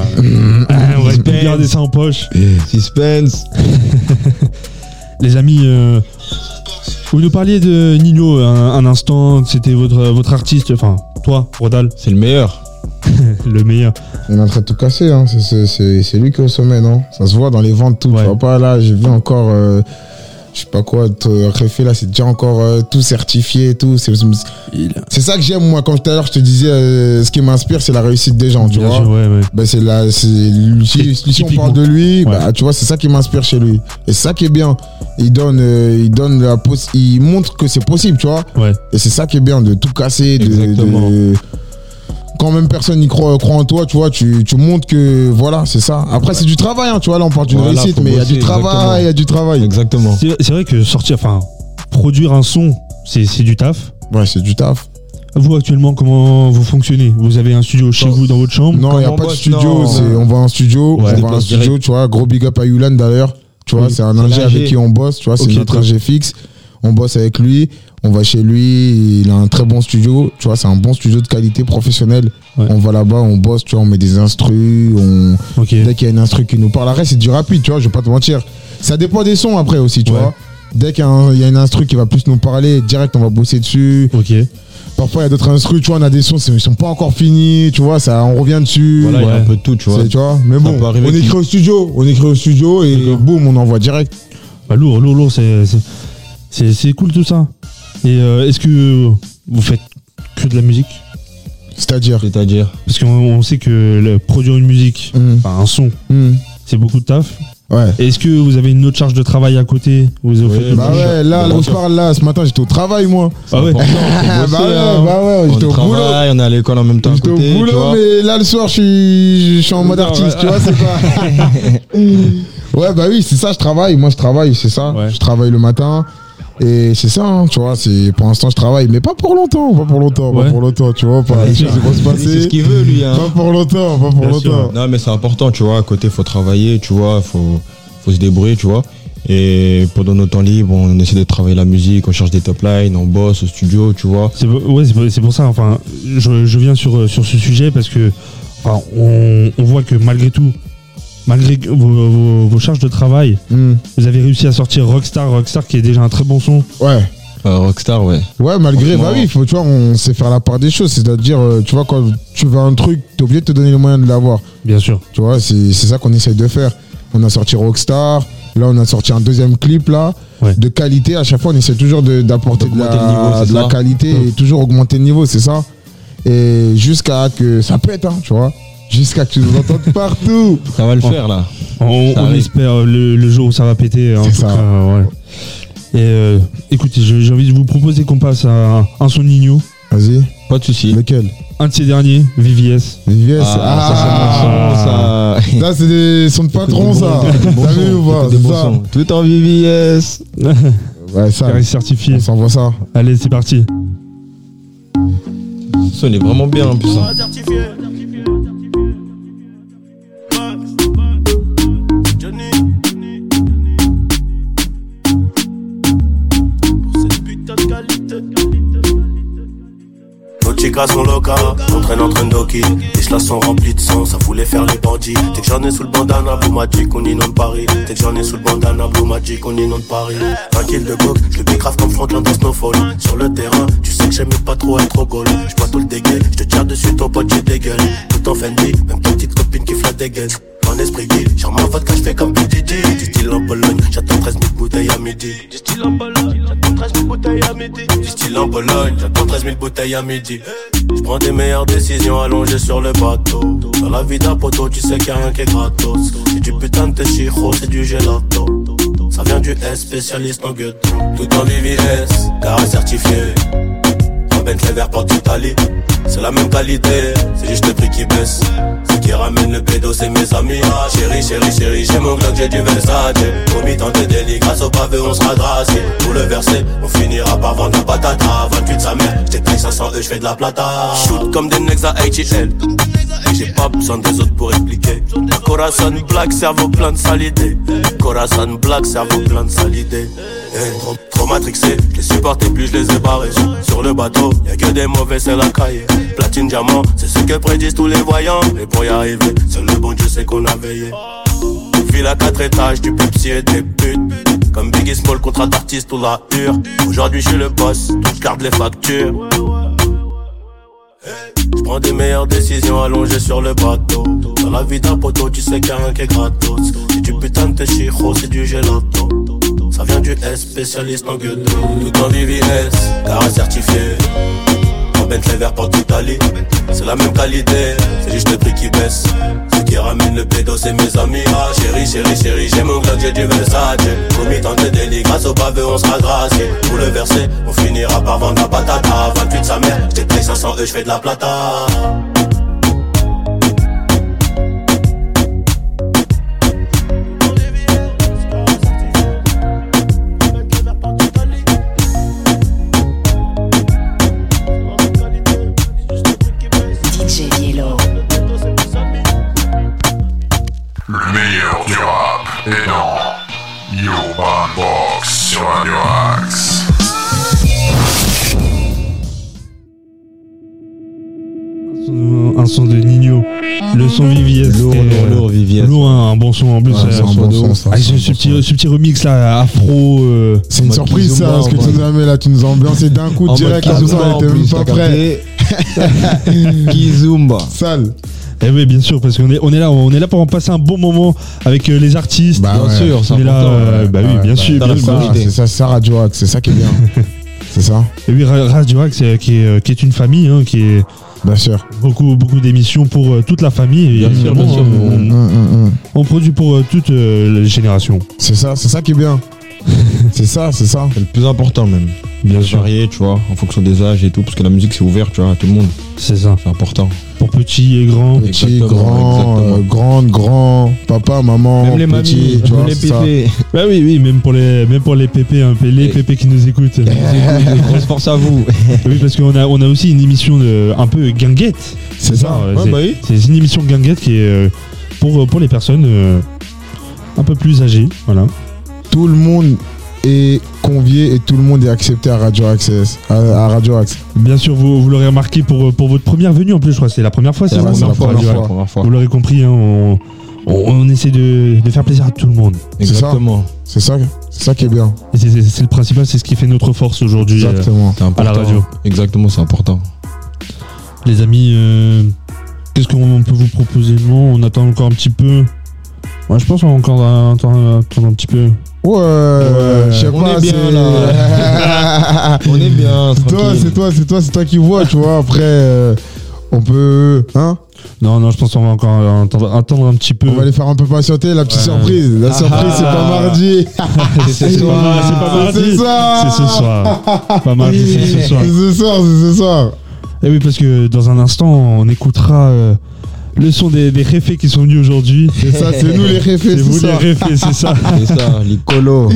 on va Suspense. garder ça en poche. Suspense. Les amis, euh, vous nous parliez de Nino un, un instant, c'était votre, votre artiste, enfin, toi, Rodal, C'est le meilleur. le meilleur. On est en train de tout casser, hein. c'est- c'est- c'est c'est lui qui est au sommet, non? Ça se voit dans les ventes, tout. Ouais. Tu vois pas là, j'ai vu encore, euh, je sais pas quoi, te refait là, c'est déjà encore euh, tout certifié et tout. C'est c'est ça que j'aime, moi, comme tout à l'heure, je te disais, euh, ce qui m'inspire, c'est la réussite des gens, tu Bien vois. sûr, ouais, ouais. Ben c'est lui, si, si on parle de lui, Ouais. bah, tu vois, c'est ça qui m'inspire chez lui. Et c'est ça qui est bien. Il donne, euh, il donne la il montre que c'est possible, tu vois. Et c'est ça qui est bien, de tout casser, de, de- quand même personne n'y croit, croit en toi, tu vois, tu, tu montres que voilà, c'est ça. Après, c'est du travail, hein, tu vois, là on parle d'une Voilà, réussite, mais il y a du travail, il y a du travail. Exactement. C'est vrai que sortir, enfin, produire un son, c'est c'est du taf. Ouais, c'est du taf. Vous, actuellement, comment vous fonctionnez? Vous avez un studio chez Non. vous, dans votre chambre? Non, il n'y a pas de studio, on va en studio, Ouais. on va en Déplace studio, direct. tu vois, gros big up à Yulan d'ailleurs. Tu vois, Oui. c'est un ingé avec qui on bosse, tu vois, c'est notre ingé fixe. On bosse avec lui, on va chez lui, il a un très bon studio, tu vois, c'est un bon studio de qualité professionnelle. Ouais. On va là-bas, on bosse, tu vois, on met des instrus, on... Dès qu'il y a une instru qui nous parle, après c'est du rapide, tu vois, je vais pas te mentir. Ça dépend des sons après aussi, tu Ouais. vois. Dès qu'il y, a un- il y a une instru qui va plus nous parler, direct on va bosser dessus. Ok. Parfois il y a d'autres instrus, tu vois, on a des sons, ils sont pas encore finis, tu vois, ça, on revient dessus. Voilà, il y a Ouais. un peu de tout, tu vois. Tu vois mais bon on écrit au studio on écrit au studio et boum on envoie direct Bah, lourd, lourd, lourd, c'est- c'est- cool tout ça. Et euh, est-ce que vous faites que de la musique? C'est-à-dire? C'est-à-dire? Parce qu'on on sait que le- produire une musique, enfin un son, Hmm. c'est beaucoup de taf. ouais Est-ce que vous avez une autre charge de travail à côté? Vous Oui, faites bah ouais là là, on se parle là ce matin j'étais au travail moi Ah ouais. bah ouais hein. bah ouais j'étais au boulot on est à l'école en même temps à j'étais au tu boulot vois. mais là le soir je suis je suis en mode artiste ouais. tu vois c'est pas ouais bah oui c'est ça je travaille moi je travaille c'est ça Ouais. je travaille le matin et c'est ça, hein, tu vois, c'est pour l'instant je travaille, mais pas pour longtemps, pas pour longtemps, Ouais. pas pour longtemps, tu vois, pas les choses vont se C'est ce passer. qu'il veut, lui. Hein. Pas pour longtemps, pas pour Bien sûr. longtemps. Non, mais c'est important, tu vois. À côté, faut travailler, tu vois. Faut, faut se débrouiller, tu vois. Et pendant nos temps libres, on essaie de travailler la musique, on cherche des top lines, on bosse au studio, tu vois. C'est pour- ouais, c'est pour, c'est pour ça. Enfin, je, je viens sur, sur ce sujet parce que enfin, on, on voit que malgré tout, malgré vos, vos- vos charges de travail, Hmm. vous avez réussi à sortir Rockstar, Rockstar qui est déjà un très bon son. Ouais. Euh, Rockstar, ouais. Ouais, malgré, bah oui, faut, tu vois, on sait faire la part des choses. C'est-à-dire, euh, tu vois, quand tu veux un truc, t'es obligé de te donner les moyens de l'avoir. Bien sûr. Tu vois, c'est c'est ça qu'on essaye de faire. On a sorti Rockstar, là, on a sorti un deuxième clip, là, Ouais. de qualité. À chaque fois, on essaie toujours de- d'apporter de, la, niveau, de la qualité et toujours augmenter le niveau, c'est ça. Et jusqu'à que ça pète, hein, tu vois. Jusqu'à que tu nous entendes partout. Ça va le faire, là. On, Ça espère le, le jour où ça va péter. En C'est tout ça. cas, ouais. Et euh, écoutez, j'ai envie de vous proposer qu'on passe à un, son Nino, Vas-y, Pas de soucis. lequel? Un de ces derniers, VVS. VVS. Ah, ça, c'est son, ça. Là, c'est des sons de patron, ça. T'as vu ou pas C'est ça. sons. Tout en VVS. Ouais, ça. Carré certifié. On s'envoie ça. Allez, c'est parti. Le son est vraiment bien en Nos chicas sont locales, on traîne entre Ndoki Les chlas sont remplis de sang, ça voulait faire les bandits. Dès que j'en ai sous le bandana, Blue Magic, on inonde Paris. Dès que j'en ai sous le bandana, Blue Magic, on inonde Paris. 20 kills de coke, je le bégrave comme Franklin dans Snowfall Sur le terrain, tu sais que j'aime pas trop être au goal. J'bois tout le dégueu, je te tire dessus, ton pote, j'ai des gueules Tout en Fendi, même ta petite copine qui flatte des gueules Mon esprit guide, genre ma vodka, j'fais comme PDD Du style en Pologne, j'attends 13 000 bouteilles à midi Du style en Pologne, j'attends 13 000 bouteilles à midi Du style en Pologne, j'attends 13 000 bouteilles à midi je prends des meilleures décisions allongées sur le bateau. Dans la vie d'un poteau, tu sais qu'il y a rien qui est gratos. C'est du putain de chiro, c'est du gelato. Ça vient du S, spécialiste en gueule. Tout en VVS, carré certifié. Un Bentley vert porte d'Italie. C'est la même qualité, c'est juste le prix qui baisse. Ce qui ramène le pédo, c'est mes amis. Ah, chérie, chérie, chérie, j'ai mon Glock, j'ai du Versace. Promis tant de délit, grâce au pavé, on sera gracié. Pour le verser, on finira par vendre la patata. 28 sa mère, payé 500 E, j'fais de la plata. Shoot comme des necks à. Et J'ai pas besoin des autres pour expliquer. Corazon black, cerveau plein de sales idées. Corazon black, cerveau plein de sales trop, matrixé, je les supportais plus, je les ai barrés. Sur le bateau, y'a que des mauvais, c'est la cahier. Platine, diamant, c'est ce que prédisent tous les voyants. Mais pour y arriver, seul le bon Dieu sait qu'on a veillé. Ville à quatre étages, du Pepsi et des putes. Comme Biggie Small, contrat d'artiste ou la hure. Aujourd'hui, je suis le boss, donc je garde les factures. Je prends des meilleures décisions allongées sur le bateau. Dans la vie d'un poteau, tu sais qu'il y a qui est gratos. C'est du putain de chiro, c'est du gelato. Ça vient du S, spécialiste en gueule. Tout en VVS, carré certifié. En Bentley vert porte d'Italie. C'est la même qualité, c'est juste le prix qui baisse. Ce qui ramène le pédo, c'est mes amis. Ah, chérie, chérie, chérie, j'ai mon j'ai du Versace. Promis tant de délit, grâce au pavé, on sera gracié. Pour le verser, on finira par vendre la patata. 28 sa mère, j't'ai payé 500 E, j'fais de la plata. Est dans Urban Box sur Radio Axe. Un son de Nino. Le son VVS. Lourd, lourd, euh, lourd, VVS. Lourd, un, un bon son en plus. Ouais, euh, c'est un bon son. Ah, ce, ce petit, ce petit remix là, afro. euh, C'est une surprise, ça, parce que tu nous as mis là, tu nous as ambiancé d'un coup En direct comme ça, on était même pas prêt. Kizumba. Sale. Eh oui, bien sûr, parce qu'on est, on est là, on est là pour en passer un bon moment avec euh, les artistes. Bah Bien ouais. sûr, c'est on est là, important. euh, bah oui, bien bah, sûr, dans bien. Ça. C'est ça, c'est ça Radio Axe, c'est ça qui est bien. c'est ça, Et oui, Ra- Radio Axe, euh, qui est, qui est une famille, hein, qui est bien sûr. beaucoup, beaucoup d'émissions pour euh, toute la famille. Bien sûr, bien sûr, on, Hum, hum, hum. on produit pour euh, toutes euh, les générations. C'est ça, c'est ça qui est bien. c'est ça, c'est ça. C'est le plus important même. Bien sûr, Varié, tu vois, en fonction des âges et tout, parce que la musique c'est ouvert, tu vois, à tout le monde. c'est ça. C'est important. Pour petits et grands. Petit, grand, euh, grande, grand, papa, maman, même les petit, mamies, tu vois, les c'est ça. pépés. Bah oui, oui, même pour les, même pour les pépés, hein, les pépés qui nous écoutent. Grosse force à vous. oui, parce qu'on a, on a aussi une émission de, un peu guinguette. C'est ça. Ouais, c'est, bah oui. c'est une émission guinguette qui est euh, pour, pour les personnes euh, un peu plus âgées. Voilà. Tout le monde est convié et tout le monde est accepté à Radio Access, à, à Radio Axe. Bien sûr, vous, vous l'aurez remarqué pour, pour votre première venue en plus, je crois. C'est la première fois, c'est la pour première Radio fois. Vous l'aurez compris, hein, on, on, on essaie de, de faire plaisir à tout le monde. C'est ça. C'est ça, ça qui est bien. C'est- le principal, c'est ce qui fait notre force aujourd'hui euh, Exactement. À la radio. Exactement, c'est important. Les amis, euh, qu'est-ce qu'on peut vous proposer? Non, on attend encore un petit peu. Ouais, je pense qu'on va encore attendre un petit peu. Ouais, je sais On pas. est bien, c'est- là. On est bien, C'est toi, c'est toi, c'est toi, c'est toi qui vois, tu vois. Après, euh, on peut, hein? Non, non, je pense qu'on va encore attendre, attendre un petit peu. On va les faire un peu patienter, la petite Ouais. surprise. La Ah. surprise, c'est pas mardi. C'est ce soir, c'est pas mardi. C'est ce soir. C'est ce soir. Pas mardi, c'est ce soir. C'est ce soir, c'est ce soir. Et oui, parce que dans un instant, on écoutera euh, le son des, des réfés qui sont venus aujourd'hui. C'est ça, c'est nous les réfés, C'est vous ça. les réfés, c'est ça. C'est ça, les colos.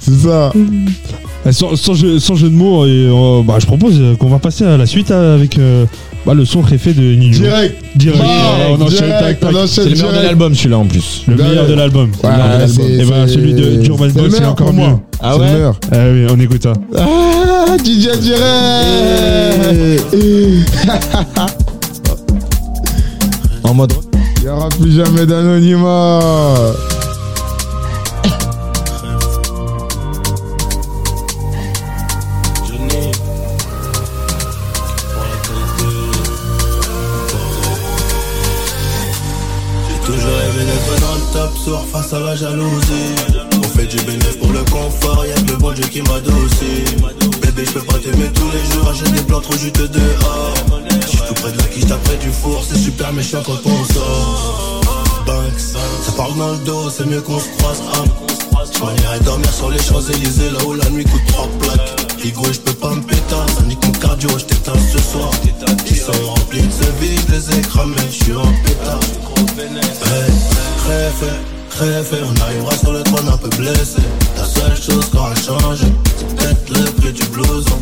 C'est ça. Euh, Sans, sans jeu, sans jeu de mots, et, euh, bah, je propose euh, qu'on va passer à la suite euh, avec euh, bah, le son réfé de Nino. Direct. Direct. Bam, on enchaîne, direct, tac, tac. on enchaîne C'est le meilleur de direct. l'album, celui-là en plus. Le meilleur de l'album. Ouais, c'est- Et ben c'est- celui de d'Urban Box, c'est encore mieux. Ah C'est ouais. Ah oui, on écoute ça. Ah, DJ direct. Mode. Il n'y aura plus jamais d'anonymat. J'ai toujours rêvé d'être dans le top sur face à la jalousie. On fait du bénéfice pour le confort, y'a que le bon Dieu qui m'adoucit. Bébé, je peux pas t'aimer tous les jours, j'ai des plans trop juteux dehors. J'suis tout près de la quiche, après du four, c'est super méchant quand on sort. Banks, ça parle dans le dos, c'est mieux qu'on se croise. âme. Je m'en irai dormir sur les Champs-Élysées, là où la nuit coûte trois plaques. Higo, je peux pas me péter, ça nique mon cardio, je t'éteins ce soir. Ils sont remplis de ce vide, les ai cramés, je suis en pétard. Hey, Réfé, réfé, on arrivera sur le trône un peu blessé. La seule chose qui aura changé, c'est. Peut-être le prix du blouson,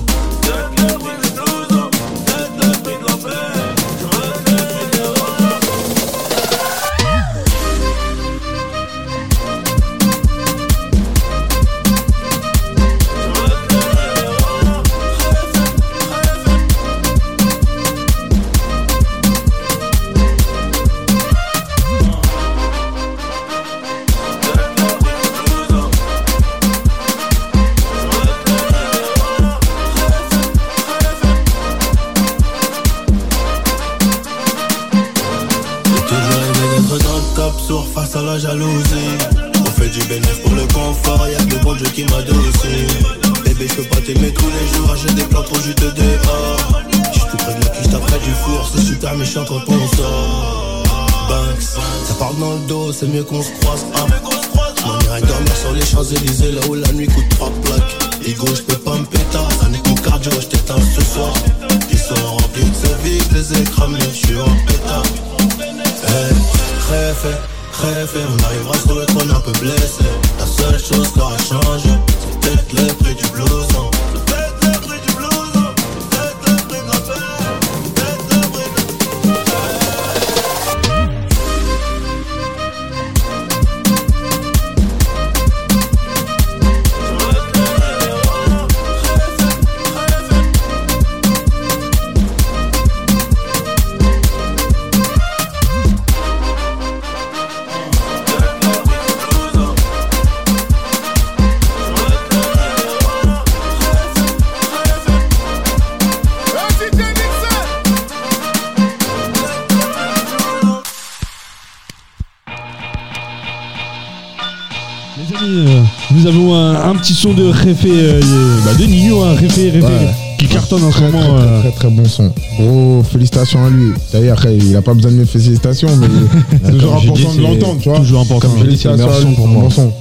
réfé euh, bah, de Nino, un réfé, réfé Ouais. qui cartonne en ce Très, très, moment. très, euh, très, très bon son. Gros félicitations à lui. D'ailleurs, après, il a pas besoin de mes félicitations, mais c'est toujours important dit, de c'est l'entendre, tu vois. toujours important. Comme dit, c'est le meilleur félicitations à son lui, pour moi. bon son.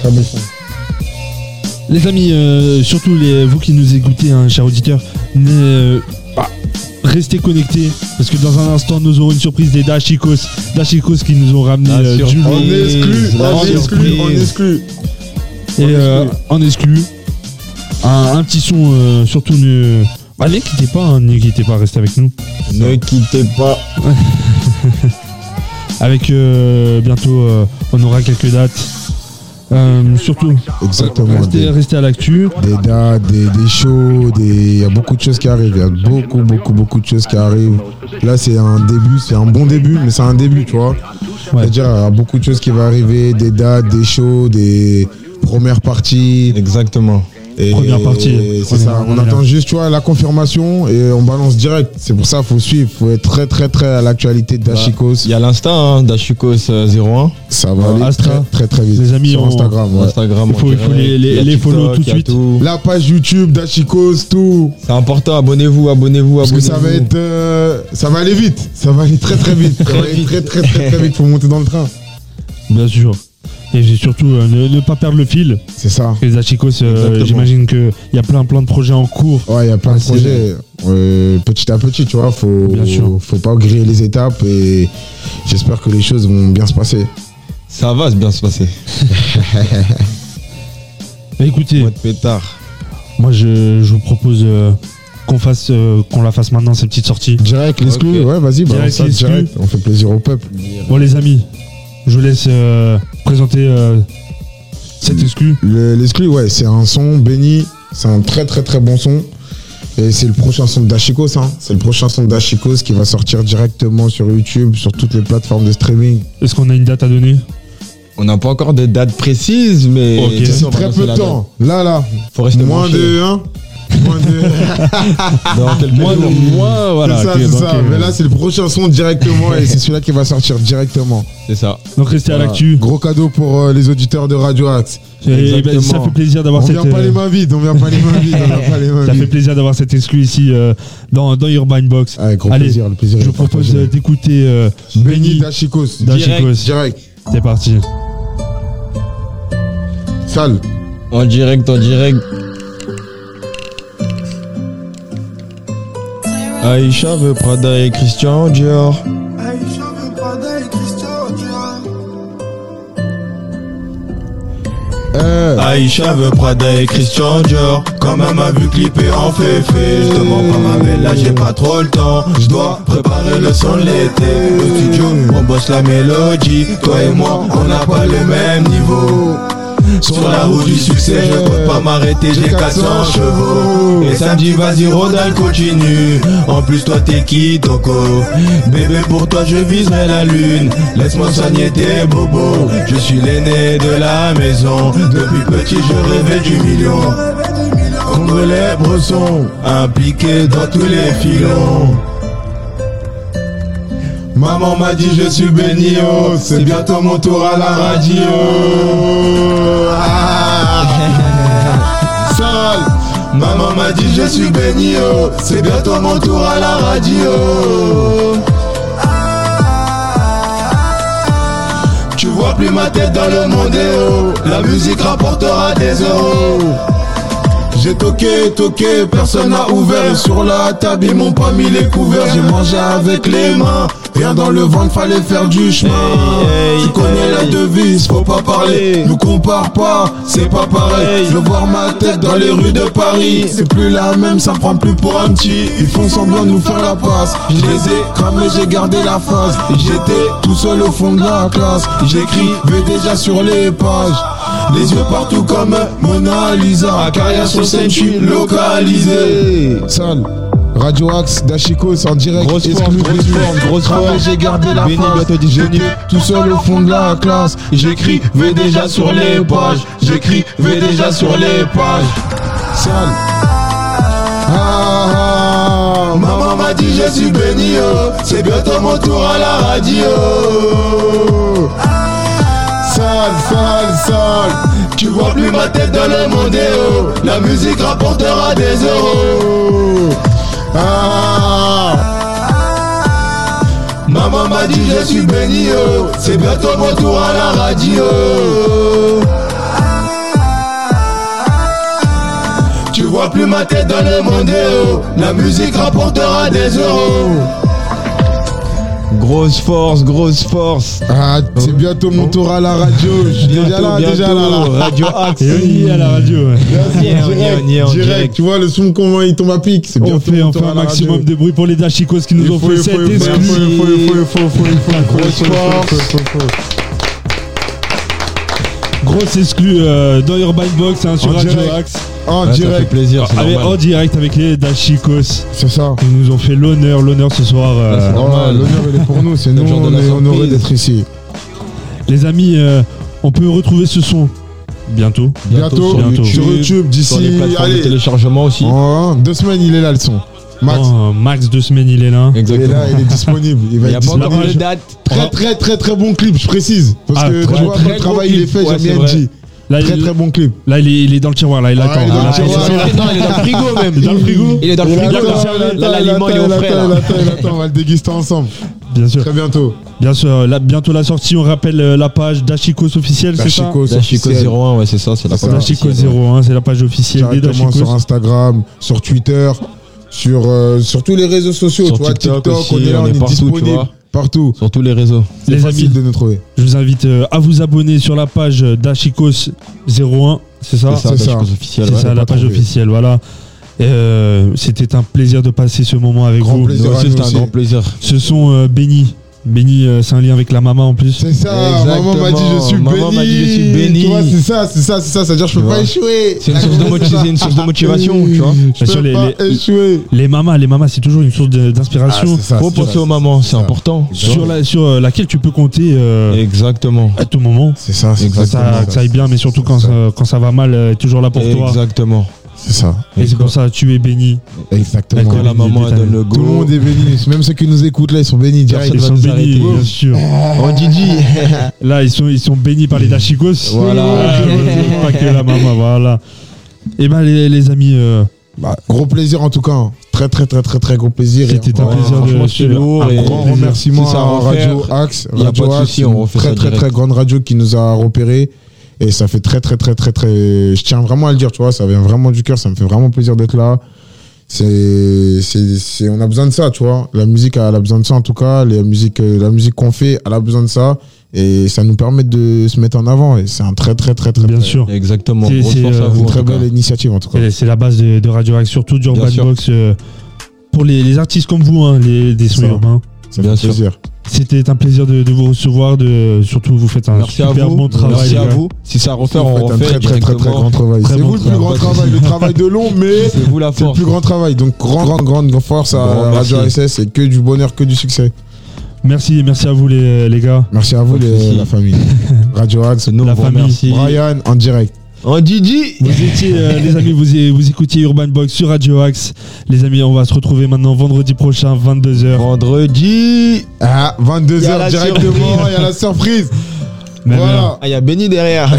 Très bon son. Les amis, euh, surtout les, vous qui nous écoutez, hein, chers auditeurs, ne- euh, bah, restez connectés parce que dans un instant, nous aurons une surprise des Dashikos. Dashikos qui nous ont ramené La euh, du surprise. On exclut, la on exclut, surprise. on exclut. Et euh, en exclu, un, un petit son, euh, surtout ne. Bah, ne quittez pas, hein, ne quittez pas, restez avec nous. Ne quittez pas. Avec euh, bientôt, on aura quelques dates. Surtout, Exactement. restez, Des, restez à l'actu. des dates, des, des shows, des- il y a beaucoup de choses qui arrivent. Il y a beaucoup, beaucoup, beaucoup de choses qui arrivent. Là, c'est un début, c'est un bon début, mais c'est un début, tu vois. C'est-à-dire, il y a beaucoup de choses qui vont arriver, des dates, des shows, des premières parties. Exactement. Et Première partie. C'est ça. on attend juste, tu vois, la confirmation et on balance direct. C'est pour ça qu'il faut suivre. Faut être très, très, très à l'actualité de Dashikos. Il y a l'insta, hein, Dashikos euh, 01. Ça va Euh, aller Astra. très, très, très vite. Les amis, sur on- Instagram. ouais. Instagram. Il faut- les- follow tout de suite. tout. La page YouTube Dashikos, tout. C'est important, abonnez-vous, abonnez-vous, Parce que abonnez-vous. ça va être, euh, ça va aller vite. Ça va aller très, très vite. Ça va aller très, très, très, très vite. Faut monter dans le train. Bien sûr. Et surtout, euh, ne, ne pas perdre le fil. C'est ça. Les Achikos, euh, j'imagine qu'il y a plein, plein de projets en cours. Ouais, il y a plein de Ah, projets. Euh, petit à petit, tu vois, faut, Bien sûr. faut pas griller les étapes et j'espère que les choses vont bien se passer. Ça va bien se passer. Écoutez, Mode pétard. moi je, je vous propose euh, qu'on fasse, euh, qu'on la fasse maintenant, ces petites sorties. Direct, l'exclu, ouais, vas-y, balance Direct, direct. On fait plaisir au peuple. Bon les amis, je vous laisse euh, présenter euh, cet exclu. Le- L'exclu, ouais, c'est un son béni. C'est un très, très, très bon son. Et c'est le prochain son de Dashikos, hein. C'est le prochain son de Dashikos qui va sortir directement sur YouTube, sur toutes les plateformes de streaming. Est-ce qu'on a une date à donner? On n'a pas encore de date précise, mais C'est très peu de temps. Là, là. Faut rester Moins branché. de 1. Moins de. Dans quelques Moi, jours. moi, voilà. c'est ça, c'est ça. euh, Mais là, c'est le prochain son directement et c'est celui-là qui va sortir directement. C'est ça. donc restez à l'actu. Gros cadeau pour euh, les auditeurs de Radio Axe. Et, ben, ça fait plaisir d'avoir On cette. vient pas euh, les mains vides, on vient pas les mains vides, on vient pas les mains ça fait plaisir d'avoir cet exclu ici euh, dans, dans Urban Box. Avec gros Allez, plaisir, le plaisir. Je vous propose partagé. d'écouter euh, Benny Dashikos. Dashikos. Direct. C'est parti. Sale. En direct, en direct. Aïcha veut Prada et Christian Dior. Euh, Aïcha veut Prada et Christian Dior. Quand même a vu clipper en féfé. Je mens pas ma belle là j'ai pas trop le temps. Je dois préparer le son de l'été. Au studio on bosse la mélodie. Toi et moi on n'a pas le même niveau sur la route du succès, je peux pas m'arrêter, j'ai 400 chevaux. Et samedi, vas-y, Rodal continue. En plus, toi, t'es qui, Toko? Bébé, pour toi, je viserai la lune. Laisse-moi soigner tes bobos. Je suis l'aîné de la maison. Depuis petit, je rêvais du million. Congolais, bresson, impliqué dans tous les filons. Maman m'a dit je suis béni, oh, c'est bientôt mon tour à la radio. Ah. Sale. Maman m'a dit je suis béni, oh, c'est bientôt mon tour à la radio. Tu vois plus ma tête dans le monde, eh oh, la musique rapportera des euros. J'ai toqué, toqué, personne n'a ouvert. Sur la table, ils m'ont pas mis les couverts. J'ai mangé avec les mains. Rien dans le ventre, fallait faire du chemin. tu connais la devise, faut pas parler. Nous compare pas, c'est pas pareil. Je voir ma tête dans les rues de Paris. C'est plus la même, ça prend plus pour un petit. Ils font semblant de nous faire la passe. Je les ai cramés, j'ai gardé la face. J'étais tout seul au fond de la classe. J'écrivais déjà sur les pages. Les yeux partout comme Mona Lisa. Carrière sur scène, je suis localisé. Sale. Radio Axe, Dashikos en direct. Grosse force, grosse force. J'ai gardé la Béni, face. J'étais tout seul au fond de la classe. J'écrivais déjà sur les pages. J'écrivais déjà sur les pages. Sale. Ah, ah, Maman m'a dit je suis béni, oh. c'est bientôt mon tour à la radio. Sale, sale, sale. Tu vois plus ma tête dans le monde, eh oh. la musique rapportera des euros. Ah, Maman m'a dit je suis béni, oh. c'est bientôt mon tour à la radio. Tu vois plus ma tête dans le monde, oh. la musique rapportera des euros. Grosse force, grosse force. ah, c'est bientôt mon tour à la radio. Je suis déjà là, Bientôt, déjà là. Radio Axe. Et on y est à la radio. ouais. On y est, on y est, on y est en direct, direct. tu vois le son comment il tombe à pic. C'est On bientôt fait, on un maximum radio. de bruit pour les Dashikos qui nous ont faut, fait cette Grosse force. Grosse exclue euh, dans Urban Box hein, sur En Radio direct. Axe. En Ouais, ça fait direct. plaisir, c'est Avec- normal. en direct avec les Dashikos. C'est ça. Ils nous ont fait l'honneur, l'honneur ce soir. euh, c'est normal. L'honneur il est pour nous, c'est nous, jour de on la est honorés surprise. d'être ici. les amis, euh, on peut retrouver ce son bientôt. Bientôt, sur Bientôt. sur YouTube sur les d'ici. plateformes de Allez, téléchargement aussi. en deux semaines, il est là le son. Max, Oh, max deux semaines, il est là. il est là, il est disponible. Il va Il n'y a être pas encore disponible. de date. Très très très très bon clip, je précise. Parce Ah, que très, tu vois, très le travail il est fait, Ouais, j'aime bien dit. Là, Très il, très bon clip. là, il, est, il est dans le tiroir. Là, il Ah, attend. il est dans le Là, tiroir, il est dans- Non, il est dans le frigo même. Dans le frigo Il est dans le frigo. là. l'aliment, il est au il frais. On va le déguster ensemble. Bien sûr. Très bientôt. Bien sûr. Là, bientôt la sortie. On rappelle euh, la page Dashikos officielle, c'est ça? Dashikos Dashiko officiel. 01, ouais, c'est ça, c'est la page officielle. 01, c'est la page officielle des Directement sur. Instagram, sur Twitter, sur, euh, sur tous les réseaux sociaux. Sur tu vois, TikTok TikTok, aussi, on est là, on on est est partout, tu disponible. vois. Partout. Sur tous les réseaux. C'est Les facile amis. de nous trouver. Je vous invite euh, à vous abonner sur la page Dashikos 01. C'est ça? C'est ça, c'est ça. Dashiko officiel. C'est ouais. ça, la page trouvé. officielle. Voilà. Et, euh, C'était un plaisir de passer ce moment avec Grand vous. plaisir. Nous à aussi, nous c'était un aussi. grand plaisir. Ce sont euh, bénis. Béni, euh, c'est un lien avec la maman en plus. C'est ça, Exactement. maman m'a dit je suis Maman béni. m'a dit, je suis béni. Tu vois, c'est ça, c'est ça, c'est ça. C'est-à-dire je peux pas échouer. C'est une source de c'est une source de motivation, tu vois. Je Bien peux les- pas les- échouer. Les mamas, les mamas, c'est toujours une source de- Ah, d'inspiration ça, Faut penser aux mamans, c'est important. sur, la, sur euh, laquelle tu peux compter euh, Exactement. à tout moment. C'est ça, c'est ça, que ça aille bien, mais surtout quand ça, quand ça va mal, toujours là pour toi. Exactement. C'est ça. Et c'est pour ça tu es béni. Exactement. Quand la maman elle donne le Tout le monde go. est béni. Même ceux qui nous écoutent là, ils sont bénis direct. Ils sont bénis, arrêter. bien sûr. Oh Didi. Là, ils sont, ils sont bénis par les dachikos. Voilà. Euh, pas que la maman, voilà. Et ben les, les amis, euh, Bah, gros plaisir en tout cas. hein. Très très très très très gros plaisir. C'était un plaisir de lourd Un grand remerciement à Radio Axe. Radio Axe, très très très grande radio qui nous a repéré. Et ça fait très très très très très. Je tiens vraiment à le dire, tu vois, ça vient vraiment du cœur. Ça me fait vraiment plaisir d'être là. C'est, c'est, c'est- on a besoin de ça, tu vois. La musique, elle a besoin de ça en tout cas. Les musiques, euh, la musique qu'on fait, elle a besoin de ça. Et ça nous permet de se mettre en avant. Et c'est un très très très très. Bien très- sûr. Exactement. C'est- euh. Une très cas. belle initiative en tout cas. C'est la base de, de Radio Axe, surtout d'Urban sûr. Box. euh, pour les, les artistes comme vous, hein, les, des sons Ça. urbains. Ça Bien fait sûr. plaisir. C'était un plaisir de, de vous recevoir. De, surtout, vous faites un Merci à super vous. bon travail. Merci à vous. Si c'est à refaire, Vous on faites un refait très très très très grand travail. C'est vous le plus grand travail. Le travail de long, mais C'est vous la c'est le force. plus grand travail. Donc grande grande grande force à Grand Radio merci. SS. C'est que du bonheur, que du succès. Merci, merci à vous les, les gars. Merci à vous les- la famille. Radio Axe. Nous, La famille. Brian en direct. Oh Didi. Vous étiez, euh, les amis, vous, vous écoutiez Urban Box sur Radio Axe. Les amis, on va se retrouver maintenant vendredi prochain, 22h. Vendredi. Ah, Il y a 22h la directement. Il y a la surprise. Mais Voilà. Ah, il y a Benny derrière.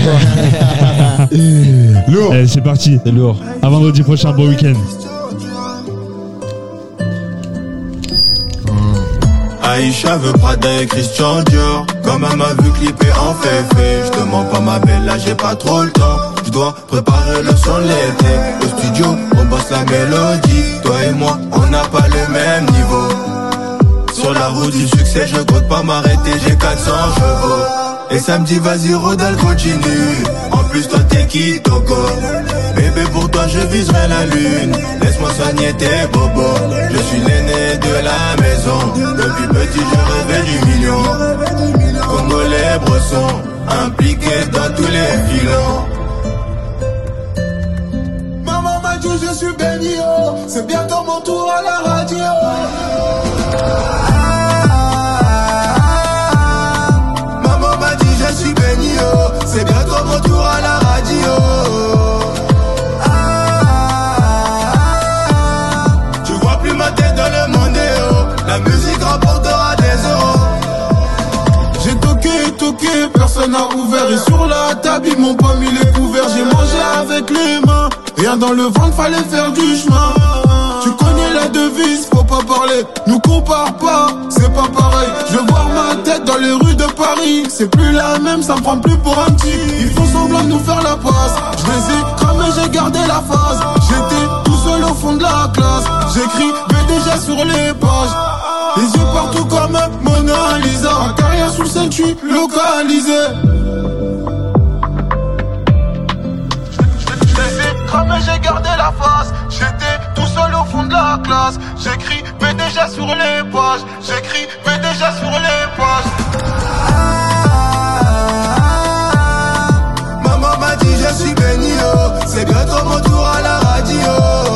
Lourd. Allez, c'est parti. C'est lourd. À vendredi prochain, bon week-end. Aïcha veut Prada et Christian Dior Comme elle m'a vu clipper en féfé Je te mens pas ma belle là j'ai pas trop le temps dois préparer le son l'été. Au studio on bosse la mélodie. Toi et moi on n'a pas le même niveau. Sur la route du succès je compte pas m'arrêter J'ai 400 chevaux. Et samedi vas-y Rodal continue. En plus toi t'es qui Togo Bébé pour toi je viserai la lune. Laisse-moi soigner tes bobos. Je suis l'aîné de la maison. Depuis petit je rêvais du million. Congolais bressons Impliqués dans tous les filons Et sur la table, ils m'ont pas mis les couverts. J'ai mangé avec les mains. Rien dans le ventre, fallait faire du chemin. Tu connais la devise, faut pas parler. Nous compare pas, c'est pas pareil. Je voir ma tête dans les rues de Paris. C'est plus la même, ça me prend plus pour un petit. Ils font semblant de nous faire la passe. Je les ai cramés, j'ai gardé la phase. J'étais tout seul au fond de la classe. J'écris déjà sur les pages. Les yeux partout comme Mona Lisa. Ma carrière sous le sein, je localisé. J'ai gardé la face, j'étais tout seul au fond de la classe. J'écris, mais déjà sur les pages. J'écris, mais déjà sur les pages. Ah, maman m'a dit, je suis béni, c'est bientôt mon tour à la radio.